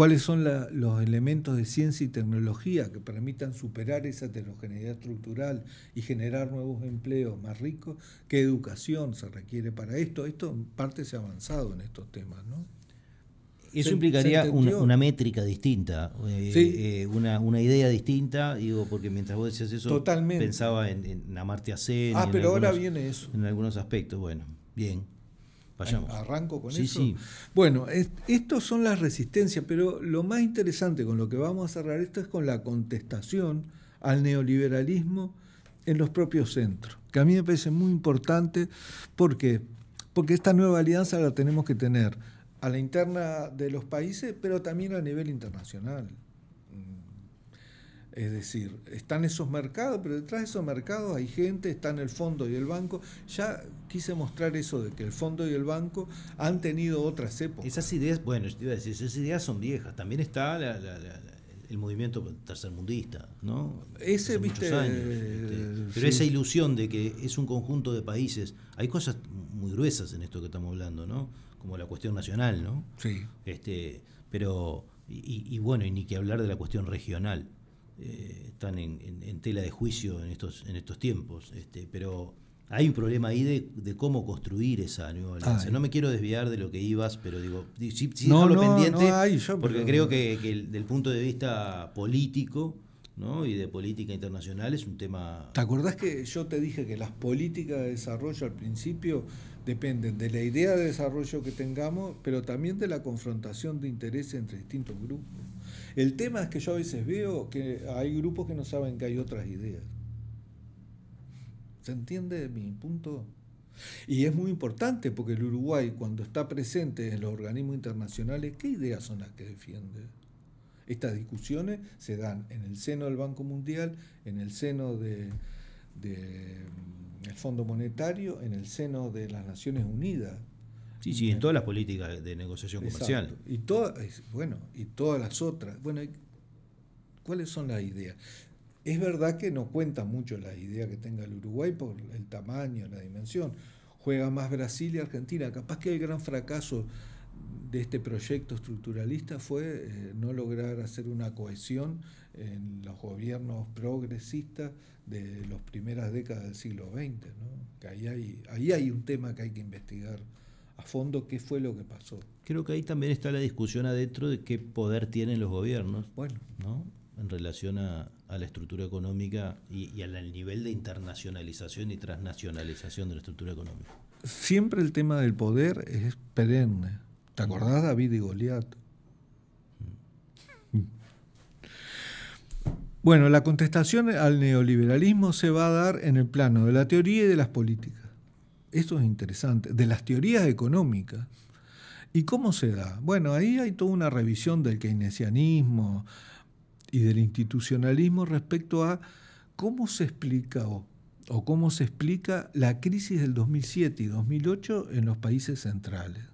cuáles son los elementos de ciencia y tecnología que permitan superar esa heterogeneidad estructural y generar nuevos empleos más ricos, qué educación se requiere para esto. Esto en parte se ha avanzado en estos temas, ¿no? Eso implicaría una, métrica distinta, eh, eh, una, idea distinta, digo, porque mientras vos decías eso, pensaba en, en Amartya Sen. Ah, pero ahora viene eso. En algunos aspectos, bueno, bien. Vayamos. Arranco con Sí, eso. sí. Bueno, es- estos son las resistencias, pero lo más interesante con lo que vamos a cerrar esto es con la contestación al neoliberalismo en los propios centros, que a mí me parece muy importante porque, porque esta nueva alianza la tenemos que tener a la interna de los países, pero también a nivel internacional. Es decir, están esos mercados, pero detrás de esos mercados hay gente, está en el fondo y el banco. Ya quise mostrar eso de que el fondo y el banco han tenido otras épocas. Esas ideas, bueno, yo te iba a decir, esas ideas son viejas. También está la- la- la- la- el movimiento tercermundista, ¿no? Ese, Hace viste, años, eh, este, pero sí. esa ilusión de que es un conjunto de países, hay cosas muy gruesas en esto que estamos hablando, ¿no? Como la cuestión nacional, ¿no? Sí. Este, pero, y, y bueno, y ni que hablar de la cuestión regional. Eh, están en, en- en tela de juicio en estos, en estos tiempos. Este, pero hay un problema ahí de, de cómo construir esa nueva alianza. Ay. No me quiero desviar de lo que ibas, pero digo, sí No, no, pendiente, no hay, yo, porque pero- creo que, que el- del punto de vista político ¿no? y de política internacional es un tema... ¿Te acordás que yo te dije que las políticas de desarrollo al principio dependen de la idea de desarrollo que tengamos, pero también de la confrontación de intereses entre distintos grupos? El tema es que yo a veces veo que hay grupos que no saben que hay otras ideas. ¿Se entiende mi punto? Y es muy importante porque el Uruguay, cuando está presente en los organismos internacionales, ¿qué ideas son las que defiende? Estas discusiones se dan en el seno del Banco Mundial, en el seno de, de, mm, Fondo Monetario, en el seno de las Naciones Unidas. Sí, sí, en todas las políticas de negociación comercial. Y todas, bueno, y todas las otras. Bueno, ¿cuáles son las ideas? Es verdad que no cuenta mucho las ideas que tenga el Uruguay por el tamaño, la dimensión. Juega más Brasil y Argentina. Capaz que el gran fracaso de este proyecto estructuralista fue eh, no lograr hacer una cohesión en los gobiernos progresistas de las primeras décadas del siglo XX. ¿no? Que ahí, hay, ahí hay un tema que hay que investigar a fondo qué fue lo que pasó. Creo que ahí también está la discusión adentro de qué poder tienen los gobiernos. Bueno, ¿no? en relación a, a la estructura económica y, y al nivel de internacionalización y transnacionalización de la estructura económica. siempre el tema del poder es perenne. ¿Te acordás David y Goliat? Bueno, la contestación al neoliberalismo se va a dar en el plano de la teoría y de las políticas. Esto es interesante, de las teorías económicas. ¿Y cómo se da? Bueno, ahí hay toda una revisión del keynesianismo y del institucionalismo respecto a cómo se explica o, o cómo se explica la crisis del 2007 y 2008 en los países centrales.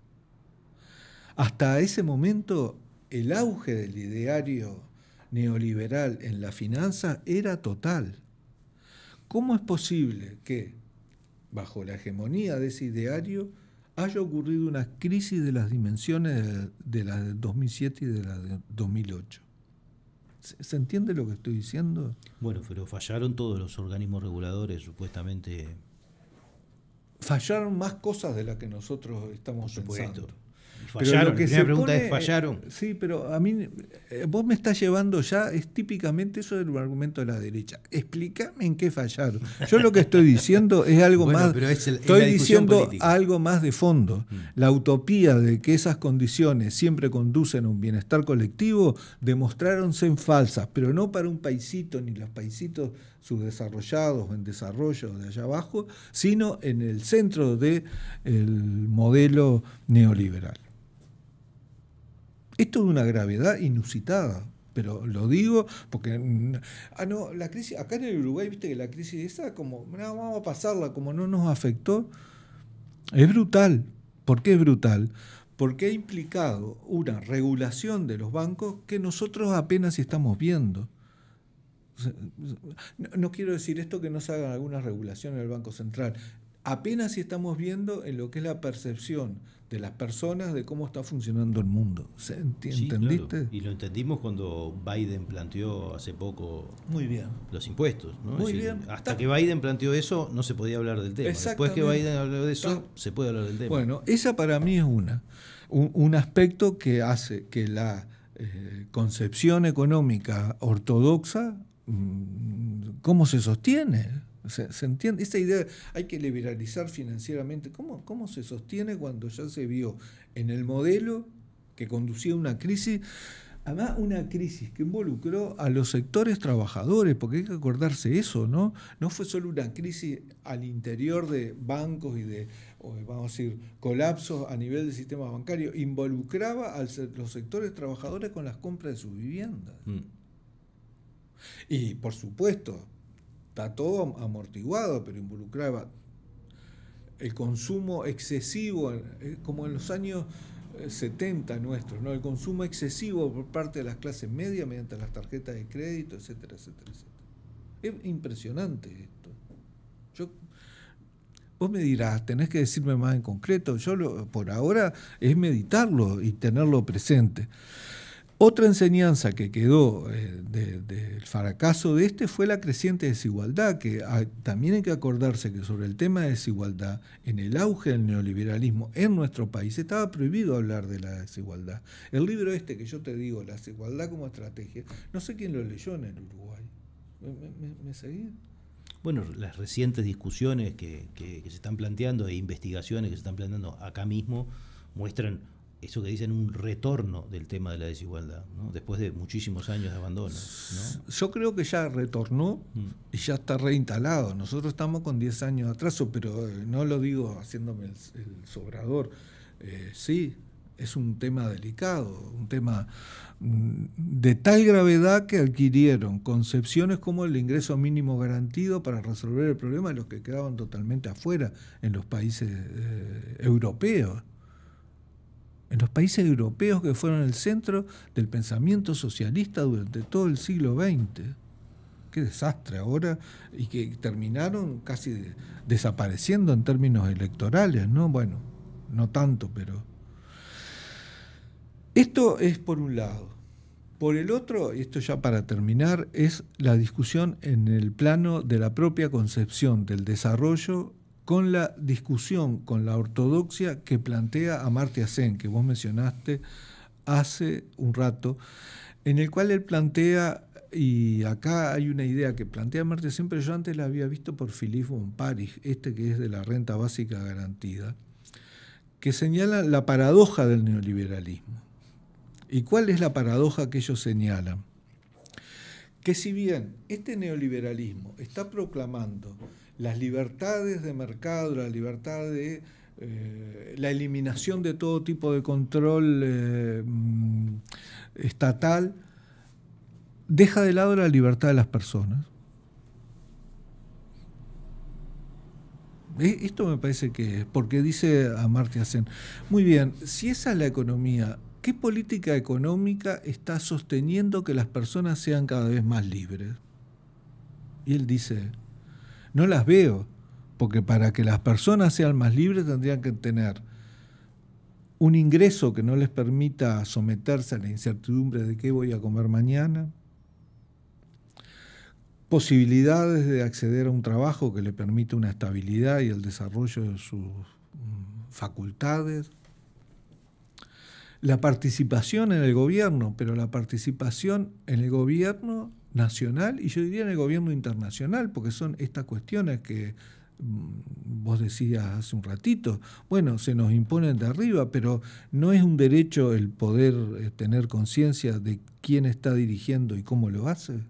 Hasta ese momento, el auge del ideario neoliberal en la finanza era total. ¿Cómo es posible que, bajo la hegemonía de ese ideario, haya ocurrido una crisis de las dimensiones de, de la del 2007 y de la de 2008? ¿Se, se entiende lo que estoy diciendo? Bueno, pero fallaron todos los organismos reguladores, supuestamente. Fallaron más cosas de las que nosotros estamos Por supuesto. pensando. Pero Fallaron. lo que la se primera pregunta pone, es: ¿fallaron? eh, sí, pero a mí, eh, vos me estás llevando ya, es típicamente eso del argumento de la derecha. Explícame en qué fallaron. Yo lo que estoy diciendo es algo Bueno, más. pero es el- es estoy diciendo política. Mm. algo más de fondo. La utopía de que esas condiciones siempre conducen a un bienestar colectivo demostraronse en falsas, pero no para un paisito ni los paisitos subdesarrollados o en desarrollo de allá abajo, sino en el centro del modelo neoliberal. Esto es una gravedad inusitada, pero lo digo porque ah no, la crisis acá en el Uruguay, viste que la crisis esa como no, vamos a pasarla como no nos afectó, es brutal. ¿Por qué es brutal? Porque ha implicado una regulación de los bancos que nosotros apenas estamos viendo. No, no quiero decir esto que no se hagan algunas regulaciones del Banco Central. Apenas si estamos viendo en lo que es la percepción de las personas de cómo está funcionando el mundo. ¿Se enti- Sí, ¿Entendiste? claro. Y lo entendimos cuando Biden planteó hace poco Muy bien. los impuestos. ¿no? Muy decir, bien. Hasta Está- que Biden planteó eso, no se podía hablar del tema. Después que. Biden habló de eso, Está- se puede hablar del tema. Bueno, esa para mí es una. Un, un aspecto que hace que la eh, concepción económica ortodoxa, mm, ¿cómo se sostiene? ¿Se, entiende? Esa idea hay que liberalizar financieramente. ¿Cómo, ¿Cómo se sostiene cuando ya se vio en el modelo que conducía a una crisis? Además, una crisis que involucró a los sectores trabajadores, porque hay que acordarse eso, ¿no? No fue solo una crisis al interior de bancos y de, vamos a decir, colapsos a nivel del sistema bancario, involucraba a los sectores trabajadores con las compras de sus viviendas. Mm. Y, por supuesto, está todo amortiguado, pero involucraba el consumo excesivo, eh, como en los años 70 nuestros, ¿no? el consumo excesivo por parte de las clases medias mediante las tarjetas de crédito, etcétera, etcétera, etcétera. Es impresionante esto. Yo, vos me dirás, tenés que decirme más en concreto. Yo por ahora es meditarlo y tenerlo presente. Otra enseñanza que quedó eh, del fracaso de este fue la creciente desigualdad, que también hay que acordarse que sobre el tema de desigualdad, en el auge del neoliberalismo en nuestro país estaba prohibido hablar de la desigualdad. El libro este que yo te digo, La desigualdad como estrategia, no sé quién lo leyó en el Uruguay. ¿Me, seguís? Bueno, las recientes discusiones que se están planteando e investigaciones que se están planteando acá mismo muestran eso que dicen un retorno del tema de la desigualdad, después de muchísimos años de abandono. Yo creo que ya retornó mm. y ya está reinstalado. Nosotros estamos con 10 años de atraso, pero eh, no lo digo haciéndome el, sobrador. Eh, sí, es un tema delicado, un tema mm, de tal gravedad que adquirieron concepciones como el ingreso mínimo garantido para resolver el problema de los que quedaban totalmente afuera en los países eh, europeos en los países europeos que fueron el centro del pensamiento socialista durante todo el siglo XX. Qué desastre ahora, y que terminaron casi desapareciendo en términos electorales, ¿no? Bueno, no tanto, pero... Esto es por un lado. Por el otro, y esto ya para terminar, es la discusión en el plano de la propia concepción del desarrollo con la discusión con la ortodoxia que plantea Amartya Sen, que vos mencionaste hace un rato, en el cual él plantea, y acá hay una idea que plantea Amartya Sen, pero yo antes la había visto por Philippe Paris, este que es de la renta básica garantida, que señala la paradoja del neoliberalismo. ¿Y cuál es la paradoja que ellos señalan? Que si bien este neoliberalismo está proclamando las libertades de mercado, la libertad de eh, la eliminación de todo tipo de control eh, mm, estatal, deja de lado la libertad de las personas. Eh, esto me parece que es, porque dice Amartya Sen, muy bien, si esa es la economía, ¿qué política económica está sosteniendo que las personas sean cada vez más libres? Y él dice, no las veo, porque para que las personas sean más libres tendrían que tener un ingreso que no les permita someterse a la incertidumbre de qué voy a comer mañana, posibilidades de acceder a un trabajo que le permita una estabilidad y el desarrollo de sus mm, facultades, la participación en el gobierno, pero la participación en el gobierno nacional y yo diría en el gobierno internacional, porque son estas cuestiones que mm, vos decías hace un ratito, bueno, se nos imponen de arriba, pero no es un derecho el poder eh, tener conciencia de quién está dirigiendo y cómo lo hace.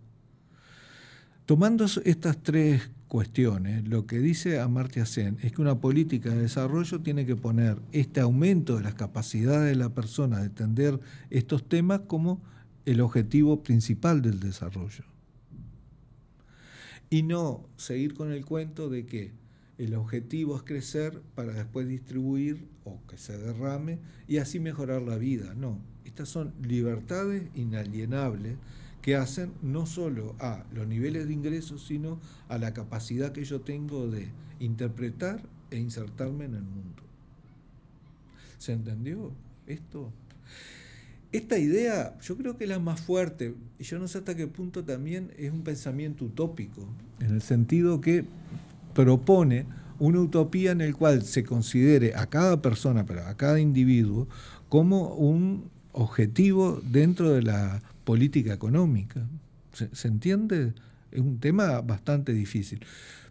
Tomando estas tres cuestiones, lo que dice Amartya Sen es que una política de desarrollo tiene que poner este aumento de las capacidades de la persona de entender estos temas como el objetivo principal del desarrollo. Y no seguir con el cuento de que el objetivo es crecer para después distribuir o que se derrame y así mejorar la vida. No, estas son libertades inalienables que hacen no solo a los niveles de ingresos, sino a la capacidad que yo tengo de interpretar e insertarme en el mundo. ¿Se entendió esto? Esta idea yo creo que es la más fuerte y yo no sé hasta qué punto también es un pensamiento utópico, en el sentido que propone una utopía en el cual se considere a cada persona, pero a cada individuo, como un objetivo dentro de la política económica. ¿Se, entiende? Es un tema bastante difícil.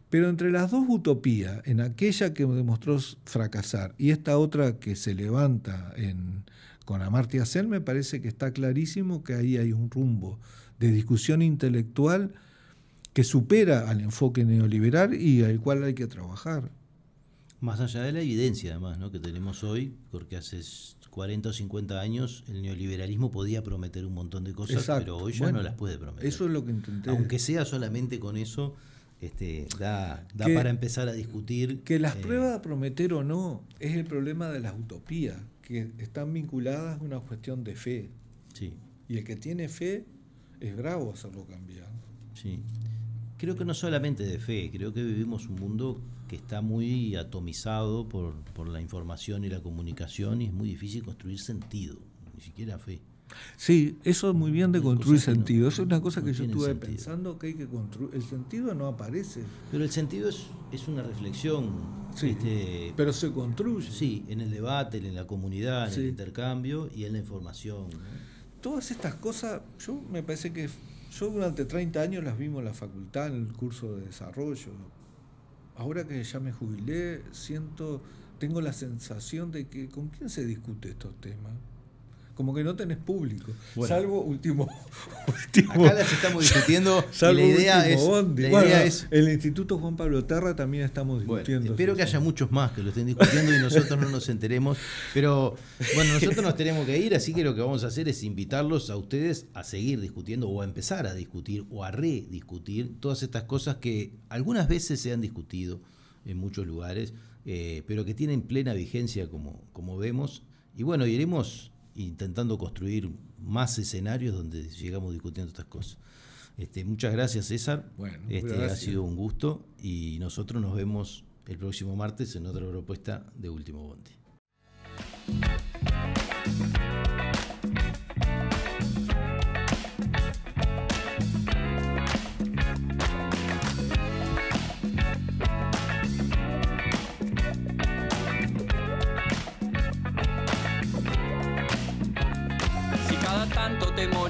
Pero entre las dos utopías, en aquella que demostró fracasar y esta otra que se levanta en, con Amartya Sen, me parece que está clarísimo que ahí hay un rumbo de discusión intelectual que supera al enfoque neoliberal y al cual hay que trabajar. Más allá de la evidencia, además, ¿no? que tenemos hoy, porque hace 40 o 50 años el neoliberalismo podía prometer un montón de cosas, pero hoy ya no las puede prometer. Eso es lo que intenté. Aunque sea solamente con eso, este, da, da para empezar a discutir. Que las eh, pruebas de prometer o no es el problema de las utopías, que están vinculadas a una cuestión de fe. Sí. Y el que tiene fe es bravo hacerlo cambiar. Sí. Creo que no solamente de fe, creo que vivimos un mundo que está muy atomizado por, por la información y la comunicación y es muy difícil construir sentido, ni siquiera fe. Sí, eso es muy bien de construir sentido. eso es una cosa que yo estuve pensando que hay que construir. El sentido no aparece. Pero el sentido es, es una reflexión. Sí, este, pero se construye. Sí, en el debate, en la comunidad, en el intercambio y en la información. Todas estas cosas, yo me parece que yo durante 30 años las vimos en la facultad, en el curso de desarrollo. Ahora que ya me jubilé, siento, tengo la sensación de que con quién se discute estos temas como que no tenés público. Salvo último, último. Acá las estamos discutiendo. y la idea, es, la idea es, El Instituto Juan Pablo Terra también estamos discutiendo. espero que haya muchos más que lo estén discutiendo y nosotros no nos enteremos. Pero bueno, nosotros nos tenemos que ir, así que lo que vamos a hacer es invitarlos a ustedes a seguir discutiendo o a empezar a discutir o a rediscutir todas estas cosas que algunas veces se han discutido en muchos lugares, eh, pero que tienen plena vigencia como, como vemos. Y bueno, iremos intentando construir más escenarios donde llegamos discutiendo estas cosas. Este, muchas gracias, César. Bueno, este, Ha sido un gusto y nosotros nos vemos el próximo martes en otra propuesta de Último Bondi.